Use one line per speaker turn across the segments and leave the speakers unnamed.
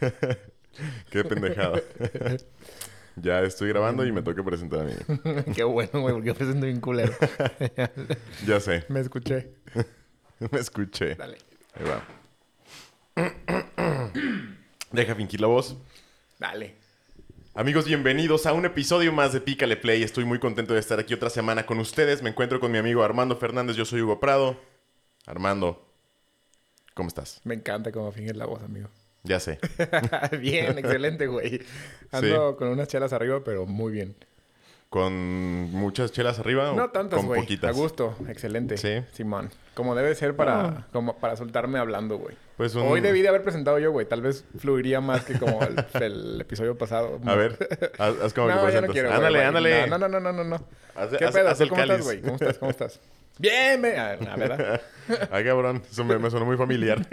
Qué pendejada. ya estoy grabando y me toca presentar a mí.
Qué bueno, güey, porque yo presento bien culero.
Ya sé.
Me escuché.
me escuché.
Dale.
Ahí va. Deja fingir la voz.
Dale.
Amigos, bienvenidos a un episodio más de Pícale Play. Estoy muy contento de estar aquí otra semana con ustedes. Me encuentro con mi amigo Armando Fernández. Yo soy Hugo Prado. Armando, ¿cómo estás?
Me encanta cómo finges la voz, amigo.
Ya sé.
bien, excelente, güey. Ando con unas chelas arriba, pero muy bien.
¿Con muchas chelas arriba?
No
o
tantas,
Con
güey.
poquitas.
A gusto, excelente.
Sí.
Simón. Como debe ser para,
Ah.
como para soltarme hablando, güey.
Pues un-
Hoy debí de haber presentado yo, güey. Tal vez fluiría más que como el, el episodio pasado.
A ver, haz, haz como que
no, ya
presentas.
no quiero,
ándale, ándale.
No, no, no, no, no, no.
Haz,
¿Qué
haz-
pedo?
haz
¿Tú
el
¿Cómo estás,
cáliz.
güey? ¿Cómo estás? ¿Cómo estás? Bien, me... Ah, ¿verdad?
Ay, cabrón. Eso me, me sonó muy familiar.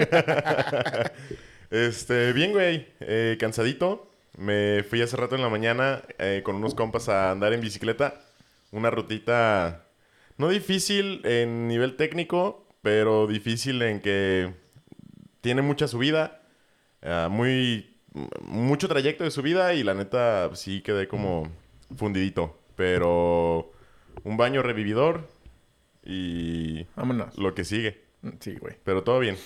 Este, bien, güey. Eh, cansadito. Me fui hace rato en la mañana eh, con unos compas a andar en bicicleta. Una rutita no difícil en nivel técnico, pero difícil en que tiene mucha subida. ah, muy... Mucho trayecto de subida y la neta sí quedé como fundidito. Pero un baño revividor y
Vámonos.
lo que sigue.
Sí, güey.
Pero todo bien.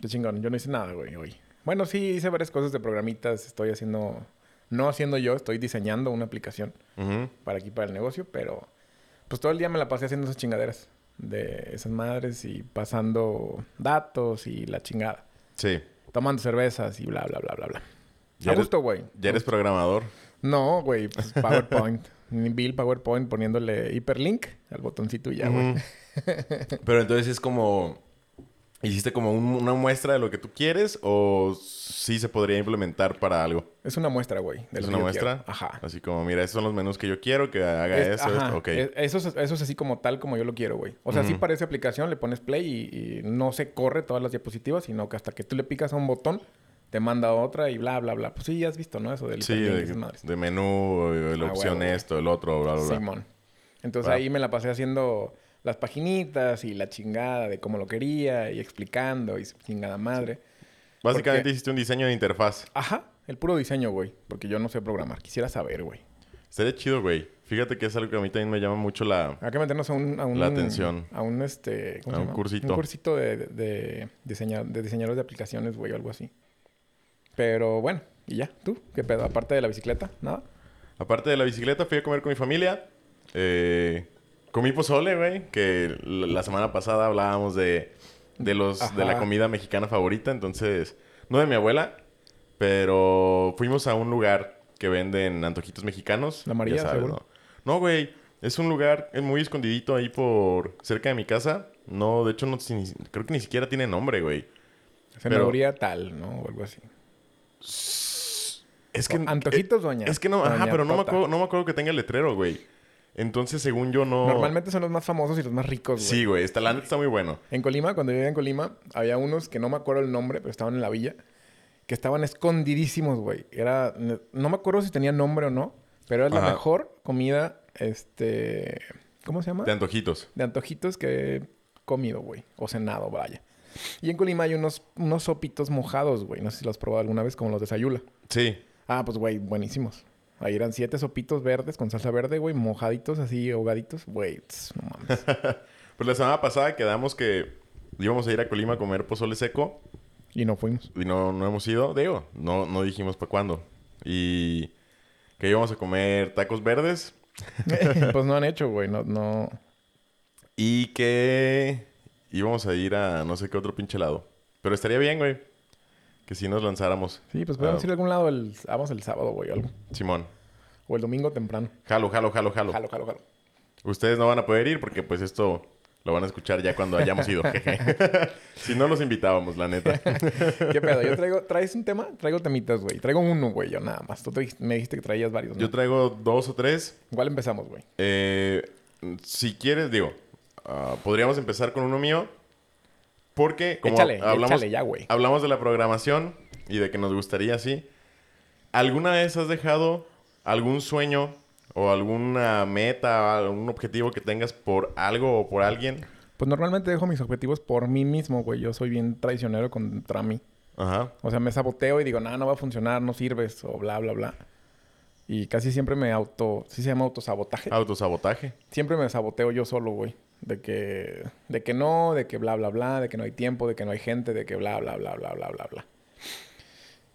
Qué chingón. Yo no hice nada, güey, hoy. Bueno, sí, hice varias cosas de programitas. Estoy haciendo... No haciendo yo, estoy diseñando una aplicación para aquí, para el negocio, pero... Pues todo el día me la pasé haciendo esas chingaderas. De esas madres y pasando datos y la chingada.
Sí.
Tomando cervezas y bla, bla, bla, bla, bla.
Ya
A
eres-
gusto, güey.
Ya eres programador.
No, güey, pues PowerPoint. Bill PowerPoint poniéndole hiperlink al botoncito y ya, güey.
Pero entonces es como... ¿Hiciste como un- una muestra de lo que tú quieres o sí se podría implementar para algo?
Es una muestra, güey.
¿Es una muestra?
quiero. Ajá.
Así como, mira, esos son los menús que yo quiero, que haga
Es-
eso,
ajá.
esto. Ok.
Es- Eso, es, eso es así como tal como yo lo quiero, güey. O sea, sí
Ujú.
parece aplicación, le pones play y, y no se corre todas las diapositivas, sino que hasta que tú le picas a un botón, te manda otra y bla, bla, bla. Pues sí, ya has visto, ¿no? Eso del
Sí, de, de menú, la
Ah,
opción esto, el otro, bla, bla, bla.
Simón. Entonces ahí me la pasé haciendo las paginitas y la chingada de cómo lo quería y explicando y chingada madre.
Básicamente
Porque-
hiciste un diseño de interfaz.
Ajá, el puro diseño, güey. Porque yo no sé programar. Quisiera saber, güey.
Estaría chido, güey. Fíjate que es algo que a mí también me llama mucho la...
Hay que meternos a un... A un
La atención.
A un, este... ¿cómo
A
se
un cursito.
Un cursito de, de, de, diseña- de diseñadores de aplicaciones, güey, o algo así. Pero bueno, y ya. ¿Tú? ¿Qué pedo? Aparte de la bicicleta, ¿nada?
Aparte de la bicicleta, fui a comer con mi familia. Eh, comí pozole, güey. Que la semana pasada hablábamos de, de, los, de la comida mexicana favorita. Entonces, no de mi abuela, pero fuimos a un lugar que venden antojitos mexicanos.
La María,
sabes,
seguro.
¿no? No, güey. Es un lugar eh, muy escondidito ahí por cerca de mi casa. No, de hecho, no, creo que ni siquiera tiene nombre, güey.
Cenaduría tal, ¿no? O algo así.
Es que...
Antojitos, doña.
Es que no, ajá, pero no me,
Tota.
acuerdo, no me acuerdo que tenga el letrero, güey. Entonces, según yo, no...
Normalmente son los más famosos y los más ricos, güey.
Sí, güey. La neta está muy bueno.
En Colima, cuando vivía en Colima, había unos que no me acuerdo el nombre, pero estaban en la villa, que estaban escondidísimos, güey. Era, no me acuerdo si tenía nombre o no, pero era la mejor comida, este, ¿cómo se llama?
De antojitos.
De antojitos que he comido, güey, o cenado, vaya. Y en Colima hay unos, unos sopitos mojados, güey. No sé si los has probado alguna vez, como los de Sayula.
Sí.
Ah, pues, güey, buenísimos. Ahí eran siete sopitos verdes con salsa verde, güey, mojaditos así, ahogaditos. Güey, no mames.
Pues la semana pasada quedamos que íbamos a ir a Colima a comer pozole seco
y no fuimos.
y no, no hemos ido. Digo, no, no dijimos para cuándo. Y que íbamos a comer tacos verdes
pues no han hecho, güey, no, no...
y que íbamos a ir a no sé qué otro pinche lado. Pero estaría bien, güey. Que si nos lanzáramos.
Sí, pues podemos
Ah.
ir a algún lado el, vamos el sábado, güey, o algo.
Simón.
O el domingo temprano.
Jalo, jalo, jalo, jalo.
Jalo, jalo, jalo.
Ustedes no van a poder ir porque pues esto lo van a escuchar ya cuando hayamos ido. si no los invitábamos, la neta.
¿Qué pedo? Yo traigo... ¿Traes un tema? Traigo temitas, güey. Traigo uno, güey, yo nada más. Tú te- me dijiste que traías varios, ¿no?
Yo traigo dos o tres.
Igual empezamos, güey.
Eh, si quieres, digo, ah, podríamos empezar con uno mío. Porque como
Échale,
hablamos,
échale ya, güey.
hablamos de la programación y de que nos gustaría así. ¿Alguna vez has dejado algún sueño o alguna meta, algún objetivo que tengas por algo o por alguien?
Pues normalmente dejo mis objetivos por mí mismo, güey. Yo soy bien traicionero contra mí.
Ajá.
O sea, me saboteo y digo, no, no va a funcionar, no sirves, o bla, bla, bla. Y casi siempre me auto... ¿Sí se llama autosabotaje?
Autosabotaje.
Siempre me saboteo yo solo, güey. De que... De que no, de que bla, bla, bla, de que no hay tiempo, de que no hay gente, de que bla, bla, bla, bla, bla, bla, bla.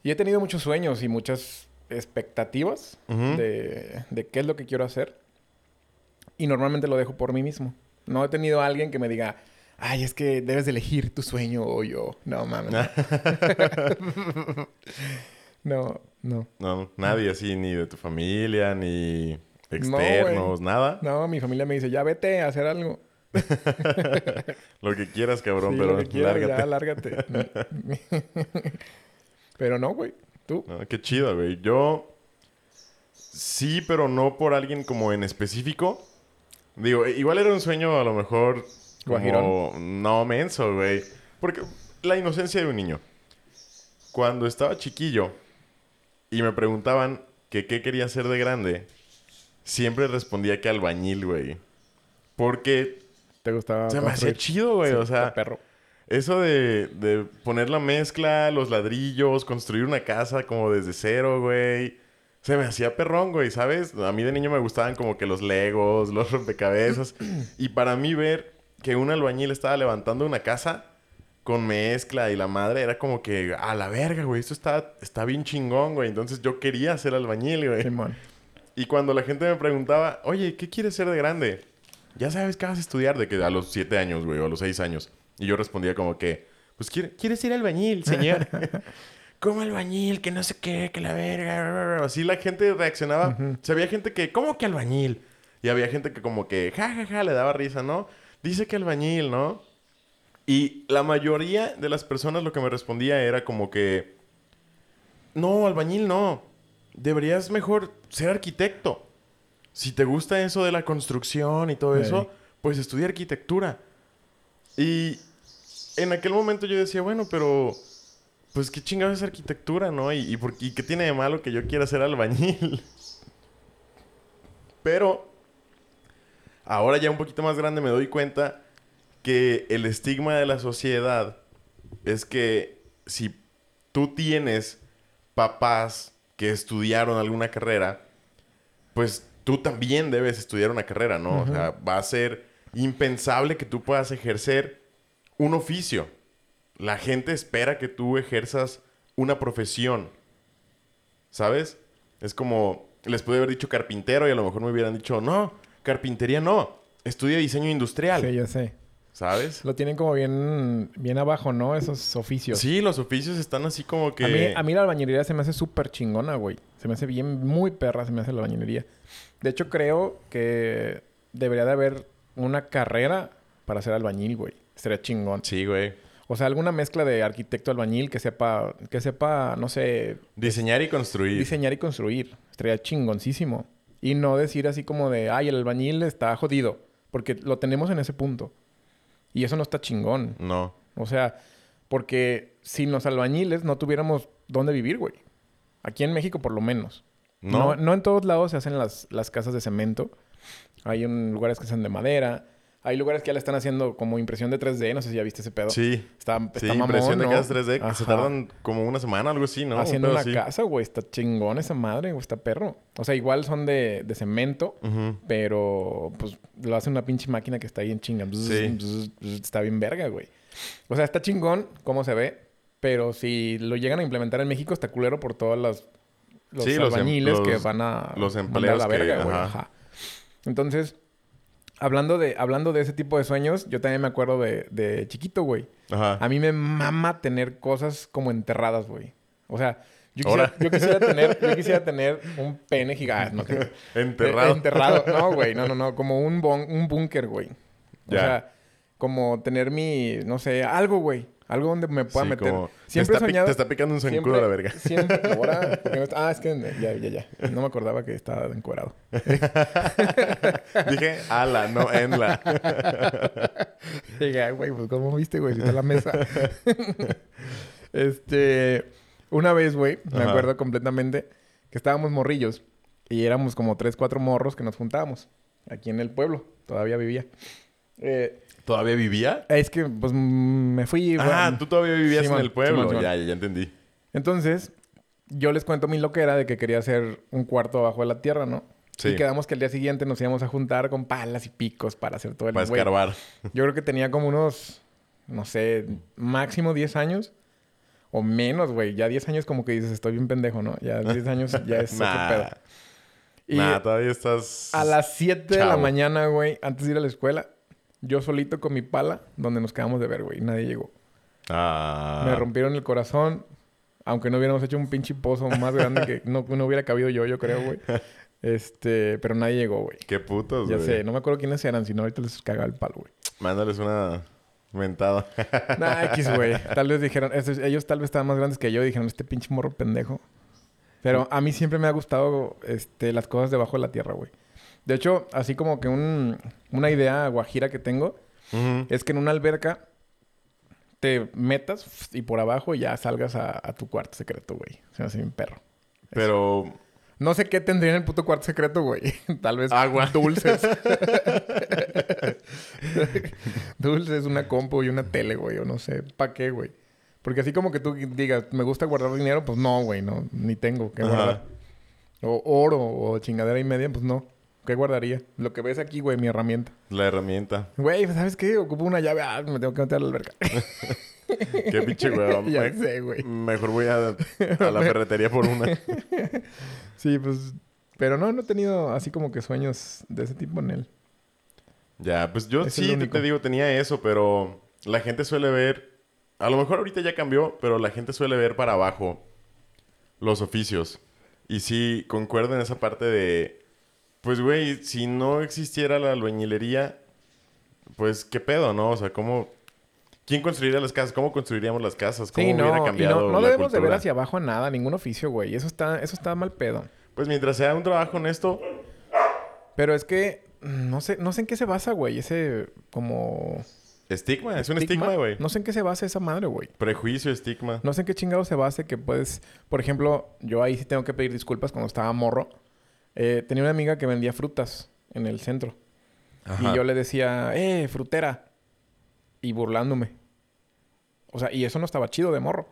Y he tenido muchos sueños y muchas expectativas de, de qué es lo que quiero hacer. Y normalmente lo dejo por mí mismo. No he tenido a alguien que me diga, ay, es que debes de elegir tu sueño o yo. No, mames. No, no.
No, nadie así, ni de tu familia, ni externos, nada.
No, mi familia me dice, ya vete a hacer algo.
Lo que quieras, cabrón,
Sí,
pero
lo que quieras, ya,
lárgate.
pero no, güey. Tú.
Ah, qué chido, güey. Yo sí, pero no por alguien como en específico. Digo, igual era un sueño a lo mejor como... No, menso, güey. Porque la inocencia de un niño. Cuando estaba chiquillo y me preguntaban que qué quería ser de grande, siempre respondía que albañil, güey. Porque
¿Te gustaba
se me hacía chido, güey.
Sí,
o sea,
perro.
Eso de, de poner la mezcla, los ladrillos, construir una casa como desde cero, güey. Se me hacía perrón, güey, ¿sabes? A mí de niño me gustaban como que los legos, los rompecabezas. y para mí ver que un albañil estaba levantando una casa con mezcla y la madre era como que, a la verga, güey, esto está, está bien chingón, güey. Entonces yo quería ser albañil, güey.
Simón.
Y cuando la gente me preguntaba, oye, ¿qué quieres ser de grande? Ya sabes qué vas a estudiar de que a los siete años, güey, o a los seis años. Y yo respondía como que, pues, ¿quiere- ¿quieres ser albañil, señor? ¿Cómo albañil? Que no sé qué, que la verga. Así la gente reaccionaba. O sea, había gente que, ¿cómo que albañil? Y había gente que como que, ja, ja, ja, le daba risa, ¿no? Dice que albañil, ¿no? Y la mayoría de las personas lo que me respondía era como que, no, albañil no. Deberías mejor ser arquitecto. Si te gusta eso de la construcción y todo
Ey.
eso, pues estudia arquitectura. Y en aquel momento yo decía, bueno, pero pues qué chingados es arquitectura, ¿no? Y, y, por- y qué tiene de malo que yo quiera ser albañil. Pero ahora ya un poquito más grande me doy cuenta que el estigma de la sociedad es que si tú tienes papás que estudiaron alguna carrera, pues tú también debes estudiar una carrera, ¿no? O sea, va a ser impensable que tú puedas ejercer un oficio. La gente espera que tú ejerzas una profesión. ¿Sabes? Es como, les pude haber dicho carpintero y a lo mejor me hubieran dicho, no, carpintería no, estudia diseño industrial.
Sí, ya sé.
¿Sabes?
Lo tienen como bien, bien abajo, ¿no? Esos oficios.
Sí, los oficios están así como que...
A mí, a mí la albañilería se me hace súper chingona, güey. Se me hace bien, muy perra se me hace la albañilería. De hecho, creo que debería de haber una carrera para ser albañil, güey. Sería chingón.
Sí, güey.
O sea, alguna mezcla de arquitecto albañil que sepa, que sepa, no sé,
Diseñar y construir.
diseñar y construir. Estaría chingoncísimo. Y no decir así como de, ay, el albañil está jodido. Porque lo tenemos en ese punto. Y eso no está chingón.
No.
O sea, porque sin los albañiles no tuviéramos dónde vivir, güey. Aquí en México, por lo menos.
No.
No, no en todos lados se hacen las, las casas de cemento. Hay un- lugares que hacen de madera. Hay lugares que ya le están haciendo como impresión de 3D. No sé si ya viste ese pedo.
Sí.
Está,
Sí,
está mamón,
impresión de casas 3D que se tardan como una semana, algo así, ¿no? Un
Haciendo
pedo
una
así.
casa, güey. Está chingón esa madre, güey. Está perro. O sea, igual son de, de cemento. Pero, pues, lo hace una pinche máquina que está ahí en chinga.
Sí.
está bien verga, güey. O sea, está chingón cómo se ve. Pero si lo llegan a implementar en México, está culero por todas las... Los
Sí, los em-
albañiles que van a...
los empleos
a la
que-
verga, güey.
Ajá.
Entonces, hablando de, hablando de ese tipo de sueños, yo también me acuerdo de, de chiquito, güey.
Ajá.
A mí me mama tener cosas como enterradas, güey. O sea, yo quisiera, yo quisiera tener, yo quisiera tener un pene gigante. No, sé.
Enterrado.
Eh, enterrado. No, güey. No, no, no. Como un, bon- un búnker, güey. O
Ya.
sea, como tener mi, no sé, algo, güey. Algo donde me pueda
Sí,
meter.
como-
Siempre
te está,
soñado.
te está picando un zancudo a la verga.
Siempre. Ahora, ah, es que ya, ya, ya. No me acordaba que estaba encuerado.
Dije, ala, no enla.
Dije, "Ay, güey, pues ¿cómo viste, güey? Si está en la mesa. este, una vez, güey, me
Ajá.
acuerdo completamente que estábamos morrillos y éramos como tres, cuatro morros que nos juntábamos aquí en el pueblo. Todavía vivía. Eh,
¿Todavía vivía?
es que, pues, mm, me fui...
Ah,
bueno,
tú todavía vivías
Simón,
en el pueblo.
Simón, Simón.
Ya, ya, entendí.
Entonces, yo les cuento mi loquera de que quería hacer un cuarto abajo de la tierra, ¿no?
Sí.
Y quedamos que el día siguiente nos íbamos a juntar con palas y picos para hacer todo el...
Para escarbar.
Yo creo que tenía como unos, no sé, máximo 10 años. O menos, güey. Ya 10 años como que dices, estoy bien pendejo, ¿no? Ya 10 años ya es otro
Nah.
pedo. Y
Nah, todavía estás...
a las 7 de la mañana, güey, antes de ir a la escuela, yo solito con mi pala, donde nos quedamos de ver, güey. Nadie llegó.
Ah.
Me rompieron el corazón. Aunque no hubiéramos hecho un pinche pozo más grande que no, no hubiera cabido yo, yo creo, güey. Este, pero nadie llegó, güey.
Qué putos,
Ya
güey.
sé, no me acuerdo quiénes eran, si no ahorita les cagaba el palo, güey.
Mándales una mentada.
Nah, X, güey. Tal vez dijeron, ellos tal vez estaban más grandes que yo dijeron, este pinche morro pendejo. Pero a mí siempre me ha gustado este, las cosas debajo de la tierra, güey. De hecho, así como que un- una idea guajira que tengo es que en una alberca te metas y por abajo ya salgas a, a tu cuarto secreto, güey. Se me hace bien perro.
Pero...
No sé qué tendría en el puto cuarto secreto, güey. Tal vez
Agua.
dulces. dulces, una compu y una tele, güey. O no sé, ¿para qué, güey? Porque así como que tú digas, me gusta guardar dinero, pues no, güey, no, ni tengo que
Ajá.
guardar. O oro o chingadera y media, pues no. ¿Qué guardaría? Lo que ves aquí, güey, mi herramienta.
La herramienta.
Güey, ¿sabes qué? Ocupo una llave. Ah, me tengo que meter a la alberca.
Qué pinche huevón.
ya
güey.
sé, güey.
Mejor voy a, a la ferretería por una.
Sí, pues... Pero no, no he tenido así como que sueños de ese tipo en él.
Ya, pues yo
Es
sí te, te digo, tenía eso, pero la gente suele ver. A lo mejor ahorita ya cambió, pero la gente suele ver para abajo los oficios. Y sí, concuerdo en esa parte de. Pues, güey, si no existiera la albañilería, pues, ¿qué pedo, no? O sea, ¿cómo. ¿Quién construiría las casas? ¿Cómo construiríamos las casas? ¿Cómo
Sí,
hubiera
no, y
cambiado
no, no
la
debemos de ver hacia abajo a nada, ningún oficio, güey. Eso está, eso está mal pedo.
Pues mientras sea un trabajo honesto,
Pero es que mm, no sé, no sé en qué se basa, güey. Ese como
estigma, es un estigma, güey.
No sé en qué se basa esa madre, güey.
Prejuicio, estigma.
No sé en qué chingado se base que puedes... Por ejemplo, yo ahí sí tengo que pedir disculpas cuando estaba morro. Eh, tenía una amiga que vendía frutas en el centro.
Ajá.
Y yo le decía, eh, frutera. Y burlándome. O sea, y eso no estaba chido de morro.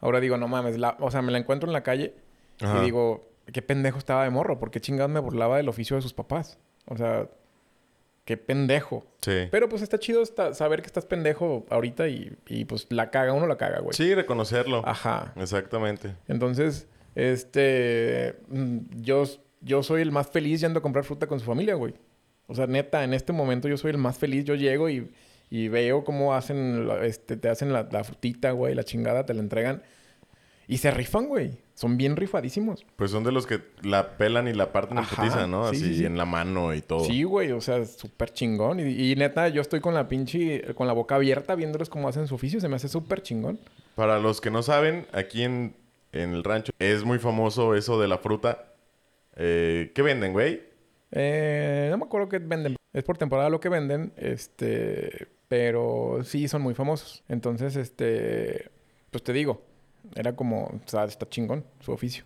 Ahora digo, no mames, la- o sea, me la encuentro en la calle
Ajá.
y digo, qué pendejo estaba de morro, porque chingados me burlaba del oficio de sus papás. O sea, qué pendejo.
Sí.
Pero pues está chido saber que estás pendejo ahorita y, y, pues la caga, uno la caga, güey.
Sí, reconocerlo.
Ajá.
Exactamente.
Entonces, este, mm, yo, yo soy el más feliz yendo a comprar fruta con su familia, güey. O sea, neta, en este momento yo soy el más feliz. Yo llego y, y veo cómo hacen, la- este, te hacen la, la frutita, güey, la chingada, te la entregan. Y se rifan, güey. Son bien rifadísimos.
Pues son de los que la pelan y la parten en putiza, ¿no?
sí,
Así
sí, sí.
en la mano y todo.
Sí, güey, o sea, súper chingón. Y, y neta, yo estoy con la pinche, con la boca abierta viéndoles cómo hacen su oficio. Se me hace súper chingón.
Para los que no saben, aquí en, en el rancho es muy famoso eso de la fruta. Eh, ¿Qué venden, güey?
Eh, no me acuerdo qué venden. Es por temporada lo que venden. Este. Pero sí son muy famosos. Entonces, este. Pues te digo. Era como. O sea, está chingón su oficio.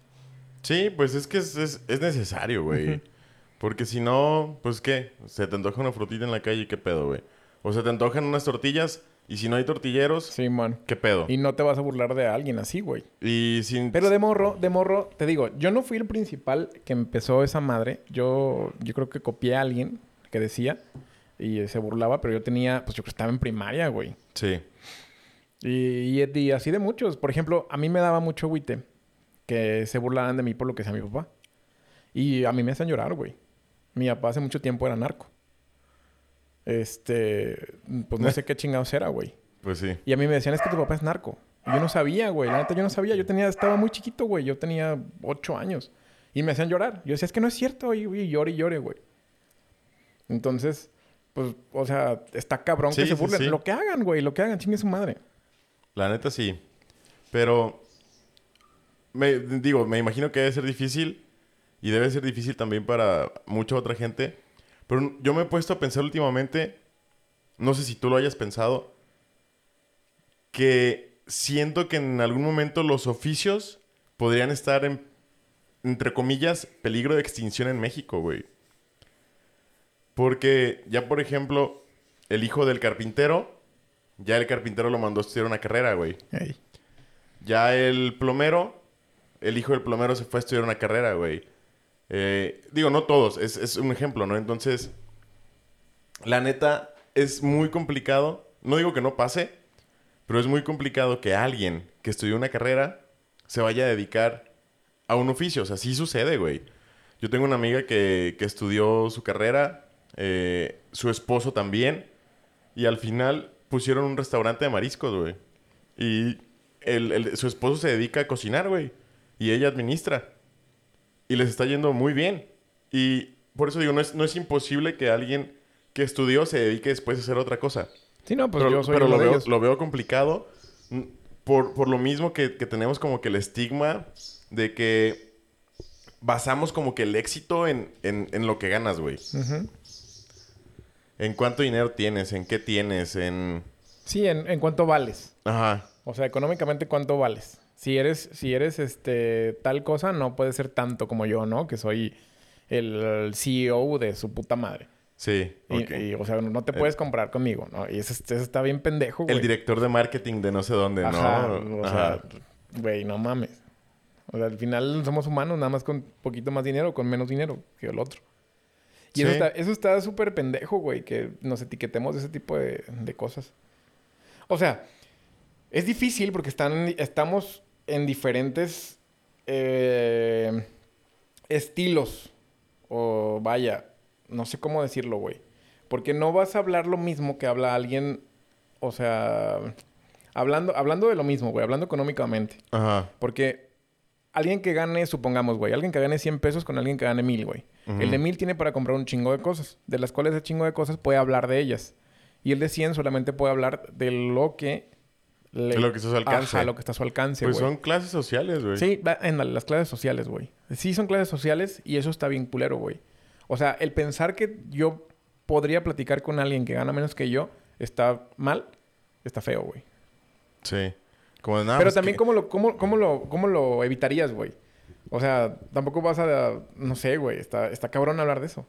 Sí, pues es que es, es- es necesario, güey. Porque si no, pues ¿qué? Se te antoja una frutita en la calle, ¿qué pedo, güey? O se te antojan unas tortillas y si no hay tortilleros,
Sí, man.
¿qué pedo?
Y no te vas a burlar de alguien así, güey.
Y sin...
Pero de morro, de morro, te digo, yo no fui el principal que empezó esa madre. Yo, yo creo que copié a alguien que decía y se burlaba, pero yo tenía, pues yo creo que estaba en primaria, güey.
Sí.
Y, y- y así de muchos. Por ejemplo, a mí me daba mucho agüite que se burlaran de mí por lo que sea mi papá. Y a mí me hacen llorar, güey. Mi papá hace mucho tiempo era narco. Este, pues no sé qué chingados era, güey.
Pues sí.
Y a mí me decían, es que tu papá es narco. Y yo no sabía, güey. La neta, yo no sabía. Yo tenía, estaba muy chiquito, güey. Yo tenía ocho años. Y me hacían llorar. Yo decía, es que no es cierto. Y, y llore y llore, güey. Entonces, pues, o sea, está cabrón
Sí,
que se
sí,
burlen.
sí.
Lo que hagan, güey. Lo que hagan. Chingue su madre.
La neta sí. Pero... Me, digo, me imagino que debe ser difícil. Y debe ser difícil también para mucha otra gente. Pero yo me he puesto a pensar últimamente... No sé si tú lo hayas pensado. Que siento que en algún momento los oficios podrían estar en... Entre comillas, peligro de extinción en México, güey. Porque ya, por ejemplo... el hijo del carpintero, ya el carpintero lo mandó a estudiar una carrera, güey.
Ey.
Ya el plomero, el hijo del plomero se fue a estudiar una carrera, güey. Eh, digo, no todos, es, es un ejemplo, ¿no? Entonces, la neta, es muy complicado. No digo que no pase, pero es muy complicado que alguien que estudió una carrera se vaya a dedicar a un oficio. O sea, sí sucede, güey. Yo tengo una amiga que, que estudió su carrera, eh, su esposo también, y al final pusieron un restaurante de mariscos, güey. Y el- su esposo se dedica a cocinar, güey. Y ella administra. Y les está yendo muy bien. Y por eso digo, no es, no es imposible que alguien que estudió se dedique después a hacer otra cosa.
Sí, no, pues
pero
yo soy
pero
uno
lo,
de
veo,
ellos.
lo veo complicado mm, por, por lo mismo que, que tenemos como que el estigma de que basamos como que el éxito en, en, en lo que ganas, güey.
Ujú.
En cuánto dinero tienes, en qué tienes, en...
Sí, en, en cuánto vales.
Ajá.
O sea, económicamente, ¿cuánto vales? Si eres, si eres este tal cosa, no puedes ser tanto como yo, ¿no? Que soy el CEO de su puta madre.
Sí.
Y, o sea, no te puedes comprar conmigo, ¿no? Y eso, eso está bien pendejo, güey.
el director de marketing de no sé dónde,
Ajá,
¿no?
o
Ajá.
sea, güey, no mames. O sea, al final somos humanos, nada más con poquito más dinero o con menos dinero que el otro. Y eso
Sí.
está eso está súper pendejo, güey, que nos etiquetemos de ese tipo de, de cosas. O sea, es difícil porque están, estamos en diferentes eh, estilos. O vaya, no sé cómo decirlo, güey. Porque no vas a hablar lo mismo que habla alguien, o sea, hablando, hablando de lo mismo, güey, hablando económicamente.
Ajá.
Porque alguien que gane, supongamos, güey, alguien que gane 100 pesos con alguien que gane 1000, güey. El de 1000 tiene para comprar un chingo de cosas, de las cuales ese chingo de cosas puede hablar de ellas. Y el de 100 solamente puede hablar de lo que... Le...
Lo que está a su alcance.
Ajá, lo que está a su alcance,
Pues son clases sociales, güey.
Sí, en la- las clases sociales, güey. Sí son clases sociales y eso está bien culero, güey. O sea, el pensar que yo podría platicar con alguien que gana menos que yo está mal, está feo, güey.
Sí. Como nada.
Pero también,
que-
¿cómo lo, cómo, cómo lo, ¿cómo lo evitarías, güey? O sea, tampoco vas a... No sé, güey. Está, está cabrón hablar de eso.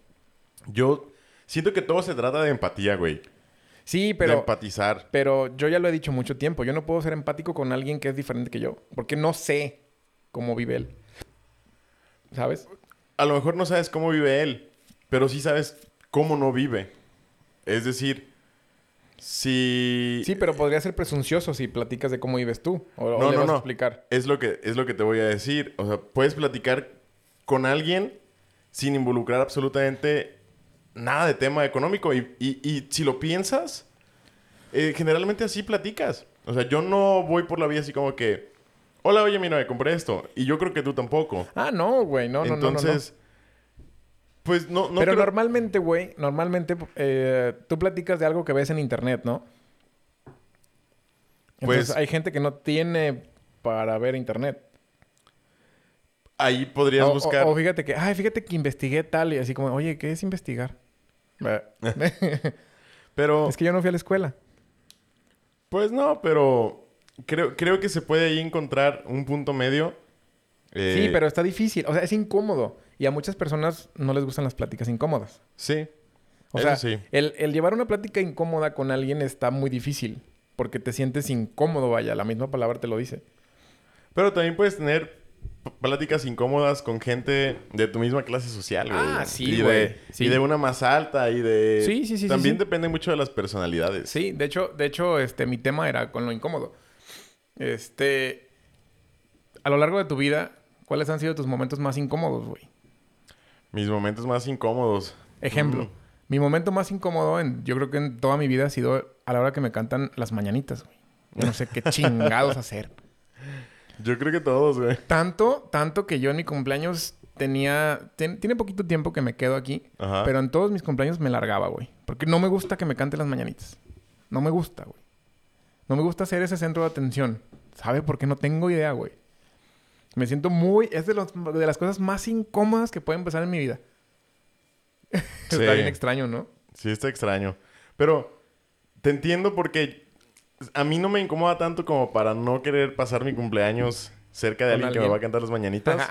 Yo siento que todo se trata de empatía, güey.
Sí,
de
pero...
empatizar.
Pero yo ya lo he dicho mucho tiempo. Yo no puedo ser empático con alguien que es diferente que yo. Porque no sé cómo vive él. ¿Sabes?
A lo mejor no sabes cómo vive él, pero sí sabes cómo no vive. Es decir, si...
Sí, pero podría ser presuncioso si platicas de cómo vives tú. O, o
No,
le
no,
vas a
no.
explicar.
Es lo, que, es lo que te voy a decir. O sea, puedes platicar con alguien sin involucrar absolutamente nada de tema económico. Y, y- y si lo piensas, eh, generalmente así platicas. O sea, yo no voy por la vida así como que... Hola, oye, mira, me compré esto. Y yo creo que tú tampoco.
Ah, no, güey. No, no, no, no, no.
Entonces, pues no, no
Pero
creo-
normalmente, güey, normalmente eh, tú platicas de algo que ves en internet, ¿no? Entonces
Pues-
hay gente que no tiene para ver internet.
ahí podrías
O, o-
buscar...
o fíjate que, ay, fíjate que investigué tal y así como, oye, ¿qué es investigar?
Pero,
es que yo no fui a la escuela.
pues no, pero creo, creo que se puede ahí encontrar un punto medio. Eh,
Sí, pero está difícil. O sea, es incómodo. Y a muchas personas no les gustan las pláticas incómodas.
Sí.
O sea,
sí.
el, el llevar una plática incómoda con alguien está muy difícil. Porque te sientes incómodo, vaya. La misma palabra te lo dice.
Pero también puedes tener pláticas incómodas con gente de tu misma clase social, güey.
Ah, sí,
y
güey.
de,
Sí.
y de una más alta y de...
Sí, sí, sí,
También
sí.
depende mucho de las personalidades.
Sí, de hecho, de hecho, este, mi tema era con lo incómodo. Este, a lo largo de tu vida, ¿cuáles han sido tus momentos más incómodos, güey?
Mis momentos más incómodos.
Ejemplo,
Mm.
mi momento más incómodo, en, yo creo que en toda mi vida ha sido a la hora que me cantan las mañanitas, güey. Yo no sé qué chingados hacer.
Yo creo que todos, güey.
Tanto, tanto que yo en mi cumpleaños tenía, ten- tiene poquito tiempo que me quedo aquí,
Ajá.
pero en todos mis cumpleaños me largaba, güey. Porque no me gusta que me canten las mañanitas. No me gusta, güey. No me gusta ser ese centro de atención. ¿Sabe? Porque no tengo idea, güey. Me siento muy... Es de, los, de las cosas más incómodas que pueden pasar en mi vida.
Sí.
Está bien extraño, ¿no?
Sí, está extraño. Pero te entiendo porque a mí no me incomoda tanto como para no querer pasar mi cumpleaños cerca de
¿Con
alguien, que me va a cantar las mañanitas.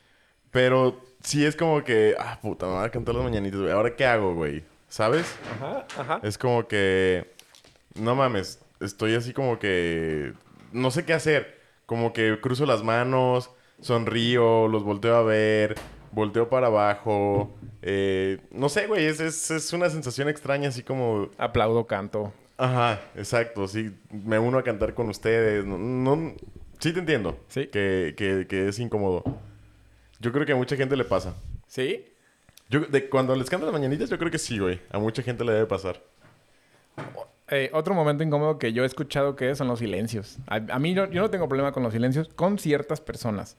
Pero sí es como que, ah, puta, me va a cantar las mañanitas, güey. ¿Ahora qué hago, güey? ¿sabes?
Ajá, ajá.
Es como que, no mames, estoy así como que, no sé qué hacer. Como que cruzo las manos, sonrío, los volteo a ver, volteo para abajo. eh, no sé, güey, es, es, es una sensación extraña, así como,
Aplaudo, canto.
Ajá, exacto, sí, me uno a cantar con ustedes. No, no- sí te entiendo.
Sí.
Que, que, que es incómodo. Yo creo que a mucha gente le pasa.
¿Sí?
Yo, de, cuando les cantan las mañanitas, yo creo que sí, güey. A mucha gente le debe pasar.
Eh, otro momento incómodo que yo he escuchado que es son los silencios. A, a mí yo, yo no tengo problema con los silencios con ciertas personas.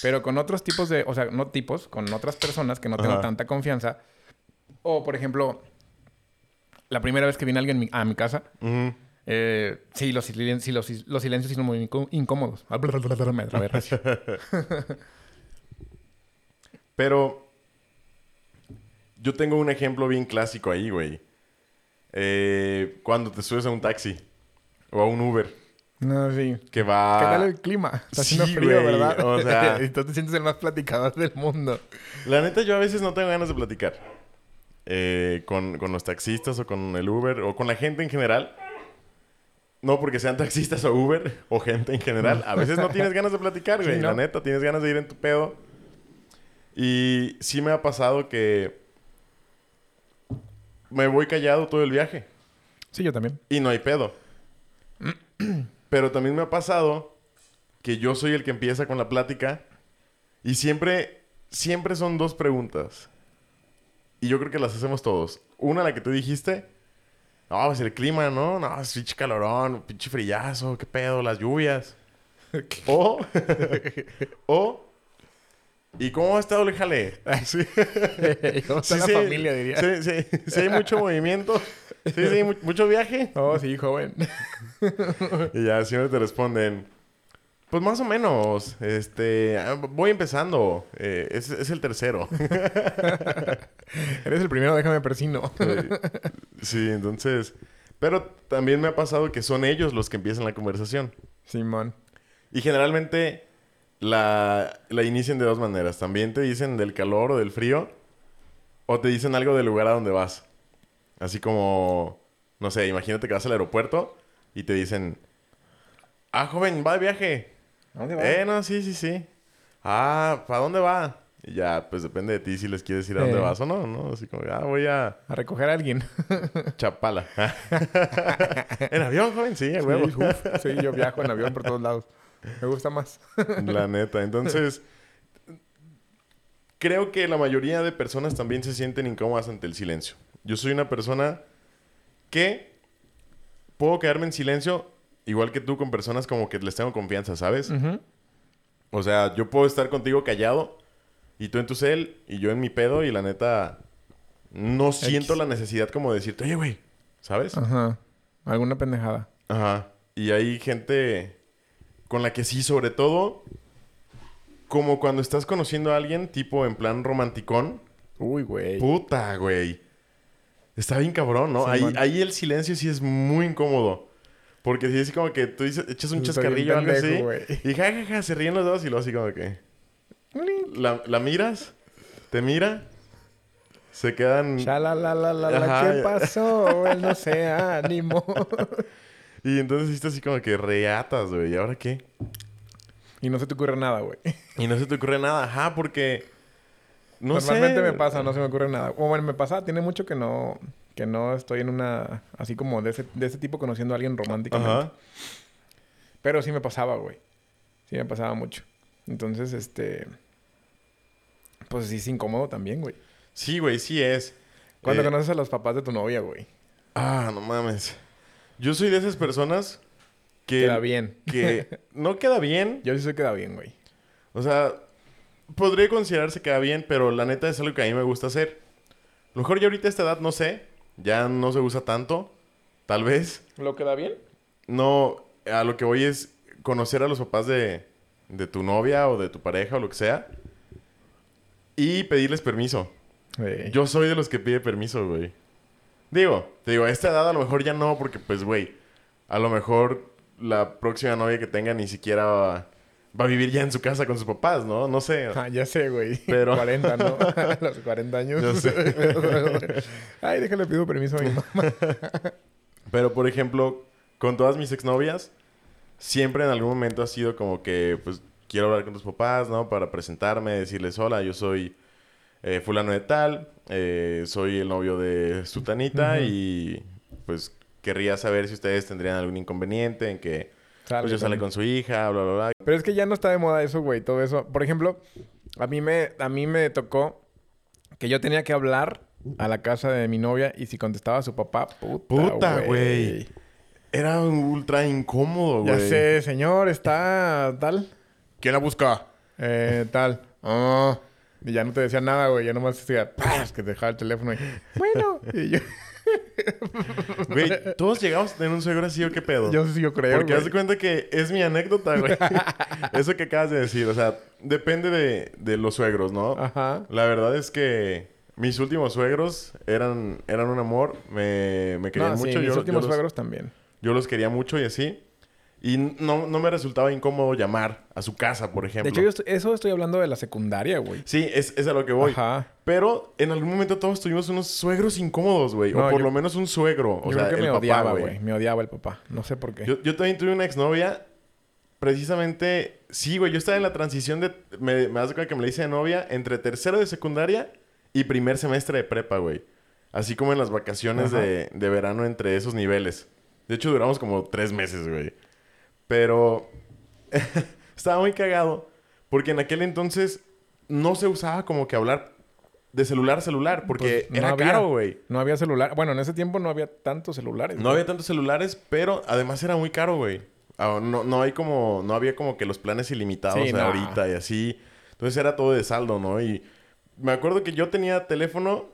Pero con otros tipos de... O sea, no tipos, con otras personas que no tengo
Ajá.
tanta confianza. O, por ejemplo, la primera vez que viene alguien a mi casa, eh, sí, los, silen- sí, los, los silencios son muy incó- incómodos. Recio.
Pero yo tengo un ejemplo bien clásico ahí, güey. Eh, cuando te subes a un taxi o a un Uber
No, sí.
que va...
¿Qué tal el clima? Está haciendo
Sí,
frío,
güey,
¿verdad?
o sea-
y tú te sientes el más platicador del mundo.
La neta, yo a veces no tengo ganas de platicar. Eh, con, con los taxistas o con el Uber o con la gente en general. No porque sean taxistas o Uber o gente en general. A veces no tienes ganas de platicar, güey.
Sí, ¿no?
La neta, tienes ganas de ir en tu pedo. Y sí me ha pasado que me voy callado todo el viaje.
Sí, yo también.
Y no hay pedo. Pero también me ha pasado que yo soy el que empieza con la plática y siempre, siempre son dos preguntas. Y yo creo que las hacemos todos. Una, la que tú dijiste. No, pues el clima, ¿no? No, es pinche calorón, pinche frillazo, qué pedo, las lluvias. O, o, ¿y cómo ha estado el jale? Sí.
¿Cómo está
Sí,
la
sí,
familia, diría?
Sí, sí, sí hay mucho movimiento. Sí, sí, mu- mucho viaje.
Oh, sí, joven.
Y ya siempre te responden, pues más o menos, este, voy empezando, eh, es, es el tercero.
Eres el primero, déjame persino.
sí, entonces, pero también me ha pasado que son ellos los que empiezan la conversación.
Simón.
Y generalmente la, la inician de dos maneras. También te dicen del calor o del frío, o te dicen algo del lugar a donde vas. Así como, no sé, imagínate que vas al aeropuerto y te dicen, ah, joven, va de viaje.
¿A dónde
Eh, no, sí, sí, sí. Ah, ¿para dónde va? Y ya, pues depende de ti si les quieres decir a dónde
Eh.
vas o no, ¿no? Así como, ah, voy a
A recoger a alguien.
Chapala. ¿En avión, joven? Sí, a huevo.
Sí, uf. Sí, yo viajo en avión por todos lados. Me gusta más.
La neta. Entonces, creo que la mayoría de personas también se sienten incómodas ante el silencio. Yo soy una persona que puedo quedarme en silencio igual que tú con personas como que les tengo confianza, ¿sabes? O sea, yo puedo estar contigo callado y tú en tu cel y yo en mi pedo y la neta no siento la necesidad como de decirte, oye, güey, ¿sabes?
Ajá. Alguna pendejada.
Ajá. Y hay gente con la que sí, sobre todo, como cuando estás conociendo a alguien, tipo en plan romanticón.
Uy, güey.
Puta, güey. Está bien cabrón, ¿no?
Sí,
ahí, ahí el silencio sí es muy incómodo. Porque si es como que tú dices, echas un chascarrillo o algo así. Y jajaja, se ríen los dos y luego así como que... La, la miras, te mira, se quedan...
Shalalalala,
Ajá,
¿qué pasó? Él no se ánimo.
Y entonces hiciste así como que reatas, güey. ¿Y ahora qué?
y no se te ocurre nada, güey.
Y no se te ocurre nada. Ajá, porque... No
Normalmente
sé.
me pasa, no se me ocurre nada. O bueno, me pasa, tiene mucho que no, que no estoy en una, así como de ese, de ese tipo conociendo a alguien románticamente.
Ajá.
Pero sí me pasaba, güey. Sí me pasaba mucho. Entonces, este, pues sí es incómodo también, güey.
Sí, güey, sí es.
Cuando
Eh,
conoces a los papás de tu novia, güey.
Ah, no mames. Yo soy de esas personas que...
Queda bien.
Que no queda bien.
Yo sí que queda bien, güey.
O sea, podría considerarse que queda bien, pero la neta es algo que a mí me gusta hacer. A lo mejor ya ahorita a esta edad, no sé. Ya no se usa tanto. Tal vez.
¿Lo queda bien?
No, a lo que voy es conocer a los papás de, de tu novia o de tu pareja o lo que sea. Y pedirles permiso. Yo soy de los que pide permiso, güey. Digo, te digo, a esta edad a lo mejor ya no, porque pues, güey, a lo mejor la próxima novia que tenga ni siquiera va, a vivir ya en su casa con sus papás, ¿no? No sé.
Ah, ya sé, güey.
Pero-
40, ¿no? A los 40 años.
Yo sé.
Ay, déjale pido permiso a mi mamá.
Pero, por ejemplo, con todas mis exnovias, siempre en algún momento ha sido como que, pues, quiero hablar con tus papás, ¿no? Para presentarme, decirles, hola, yo soy eh, fulano de tal, eh, soy el novio de Sutanita y, pues, querría saber si ustedes tendrían algún inconveniente en que,
Sale,
pues, yo sale
sale.
con su hija, bla, bla, bla.
Pero es que ya no está de moda eso, güey, todo eso. Por ejemplo, a mí me, a mí me tocó que yo tenía que hablar a la casa de mi novia y si contestaba a su papá, puta,
Puta, güey. Era ultra incómodo, güey.
Ya sé, señor, está tal. ¿Quién la busca? Eh, tal. Ah. Y ya no te decía nada, güey. Ya nomás decía, que te dejaba el teléfono y, bueno. Y yo,
Güey, todos llegamos a tener un suegro así o qué pedo.
yo sí, yo creo,
Porque haz
güey.
de cuenta que es mi anécdota, güey. Eso que acabas de decir. O sea, depende de, de los suegros, ¿no?
Ajá.
La verdad es que mis últimos suegros eran, eran un amor. Me, me querían
No, sí,
mucho.
mis
yo,
últimos
yo los,
suegros también.
yo los quería mucho y así. Y no, no me resultaba incómodo llamar a su casa, por
De
ejemplo.
hecho, yo estoy- eso estoy hablando de la secundaria, güey.
Sí, es, es a lo que voy.
Ajá.
Pero en algún momento todos tuvimos unos suegros incómodos, güey.
No,
o por
yo-
lo menos un suegro. O
yo
sea,
creo que
el
me
papá,
odiaba,
güey.
Me odiaba el papá. No sé por qué.
Yo, yo también tuve una exnovia. Precisamente, sí, güey. Yo estaba en la transición de. Me, me das cuenta que me la hice de novia entre tercero de secundaria y primer semestre de prepa, güey. Así como en las vacaciones de, de verano entre esos niveles. De hecho, duramos como tres meses, güey. Pero estaba muy cagado. Porque en aquel entonces no se usaba como que hablar de celular a celular. Porque
Pues, no
era
había.
caro, güey.
No había celular. Bueno, en ese tiempo no había tantos celulares.
No había tantos celulares, pero además era muy caro, güey. Ah, no, no hay como... No había como que los planes ilimitados
Sí,
de ahorita y así. Entonces era todo de saldo, ¿no? Y me acuerdo que yo tenía teléfono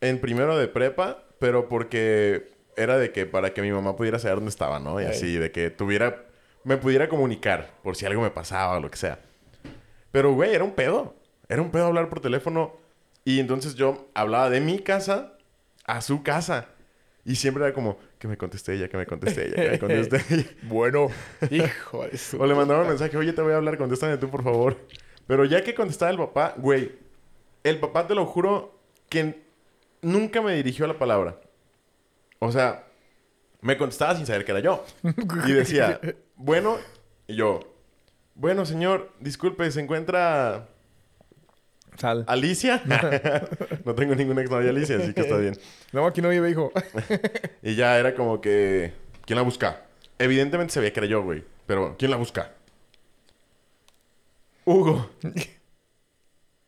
en primero de prepa, pero porque era de que para que mi mamá pudiera saber dónde estaba, ¿no? Y así, de que tuviera... Me pudiera comunicar por si algo me pasaba o lo que sea. Pero, güey, era un pedo. Era un pedo hablar por teléfono. Y entonces yo hablaba de mi casa a su casa. Y siempre era como, que me conteste ella, que me conteste ella, que me conteste ella.
Bueno, hijo de su...
O le mandaba un mensaje, oye, te voy a hablar, contéstame tú, por favor. Pero ya que contestaba el papá, güey, el papá te lo juro que nunca me dirigió la palabra. O sea, me contestaba sin saber que era yo. Y decía, bueno, y yo, bueno, señor, disculpe, ¿se encuentra
Sal.
Alicia? no tengo ninguna exnovia Alicia, así que está bien.
No, aquí no vive, hijo.
Y ya era como que, ¿quién la busca? Evidentemente se veía que era yo, güey. Pero, ¿quién la busca? Hugo.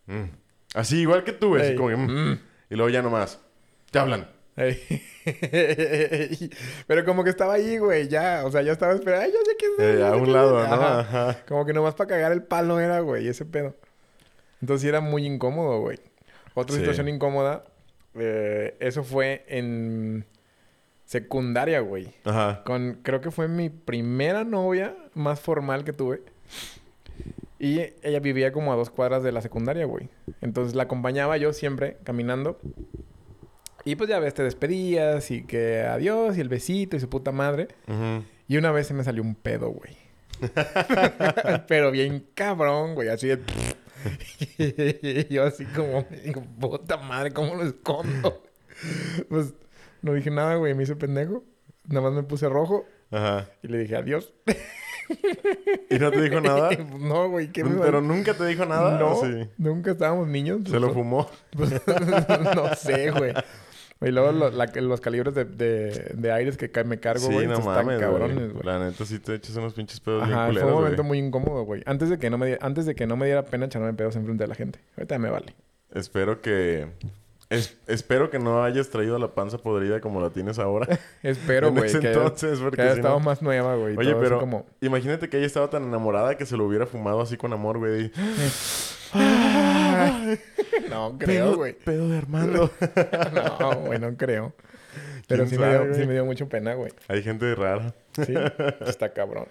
Mm. Así, igual que tú, güey. Así como que, mm. Y luego ya nomás. Te hablan.
Pero como que estaba ahí, güey, ya. O sea, ya estaba esperando. Ay, ya sé qué es.
A un
qué es".
lado, ¿no?
Ajá. Como que nomás para cagar el palo era, güey, ese pedo. Entonces era muy incómodo, güey. Otra
Sí.
situación incómoda, eh, eso fue en secundaria, güey.
Ajá.
Con, creo que fue mi primera novia más formal que tuve. Y ella vivía como a dos cuadras de la secundaria, güey. Entonces la acompañaba yo siempre caminando. Y pues ya ves, te despedías y que adiós y el besito y su puta madre. Y una vez se me salió un pedo, güey. Pero bien cabrón, güey. Así de... Y yo así como... Digo, puta madre, ¿cómo lo escondo? Pues no dije nada, güey. Me hice pendejo. Nada más me puse rojo
Ajá.
y le dije adiós.
¿Y no te dijo nada?
no, güey. ¿qué me
¿Pero nunca te dijo nada?
No, nunca estábamos niños.
Se lo fumó.
Pues, no sé, güey. Y luego lo- la- los calibres de, de, de aires que ca- me cargo,
Sí,
güey.
no
estos
mames,
están cabrones,
güey. La neta sí te echas unos pinches pedos bien
Ajá, fue
culeros,
un momento muy incómodo, güey. Antes de que no me di- antes de que no me diera pena echarme pedos enfrente de la gente. Ahorita me vale.
Espero que... es- espero que no hayas traído la panza podrida como la tienes ahora.
Espero,
En
güey,
ese
que,
entonces, porque
que haya
si
estado
no-
más nueva, güey.
Oye, pero
como...
imagínate que ella estaba tan enamorada que se lo hubiera fumado así con amor, güey.
No creo, güey.
Pedo de Armando.
No, güey, no creo. Pero
¿Quién
sí me, dio, sí me dio mucho pena, güey.
Hay gente rara.
Sí, está cabrón.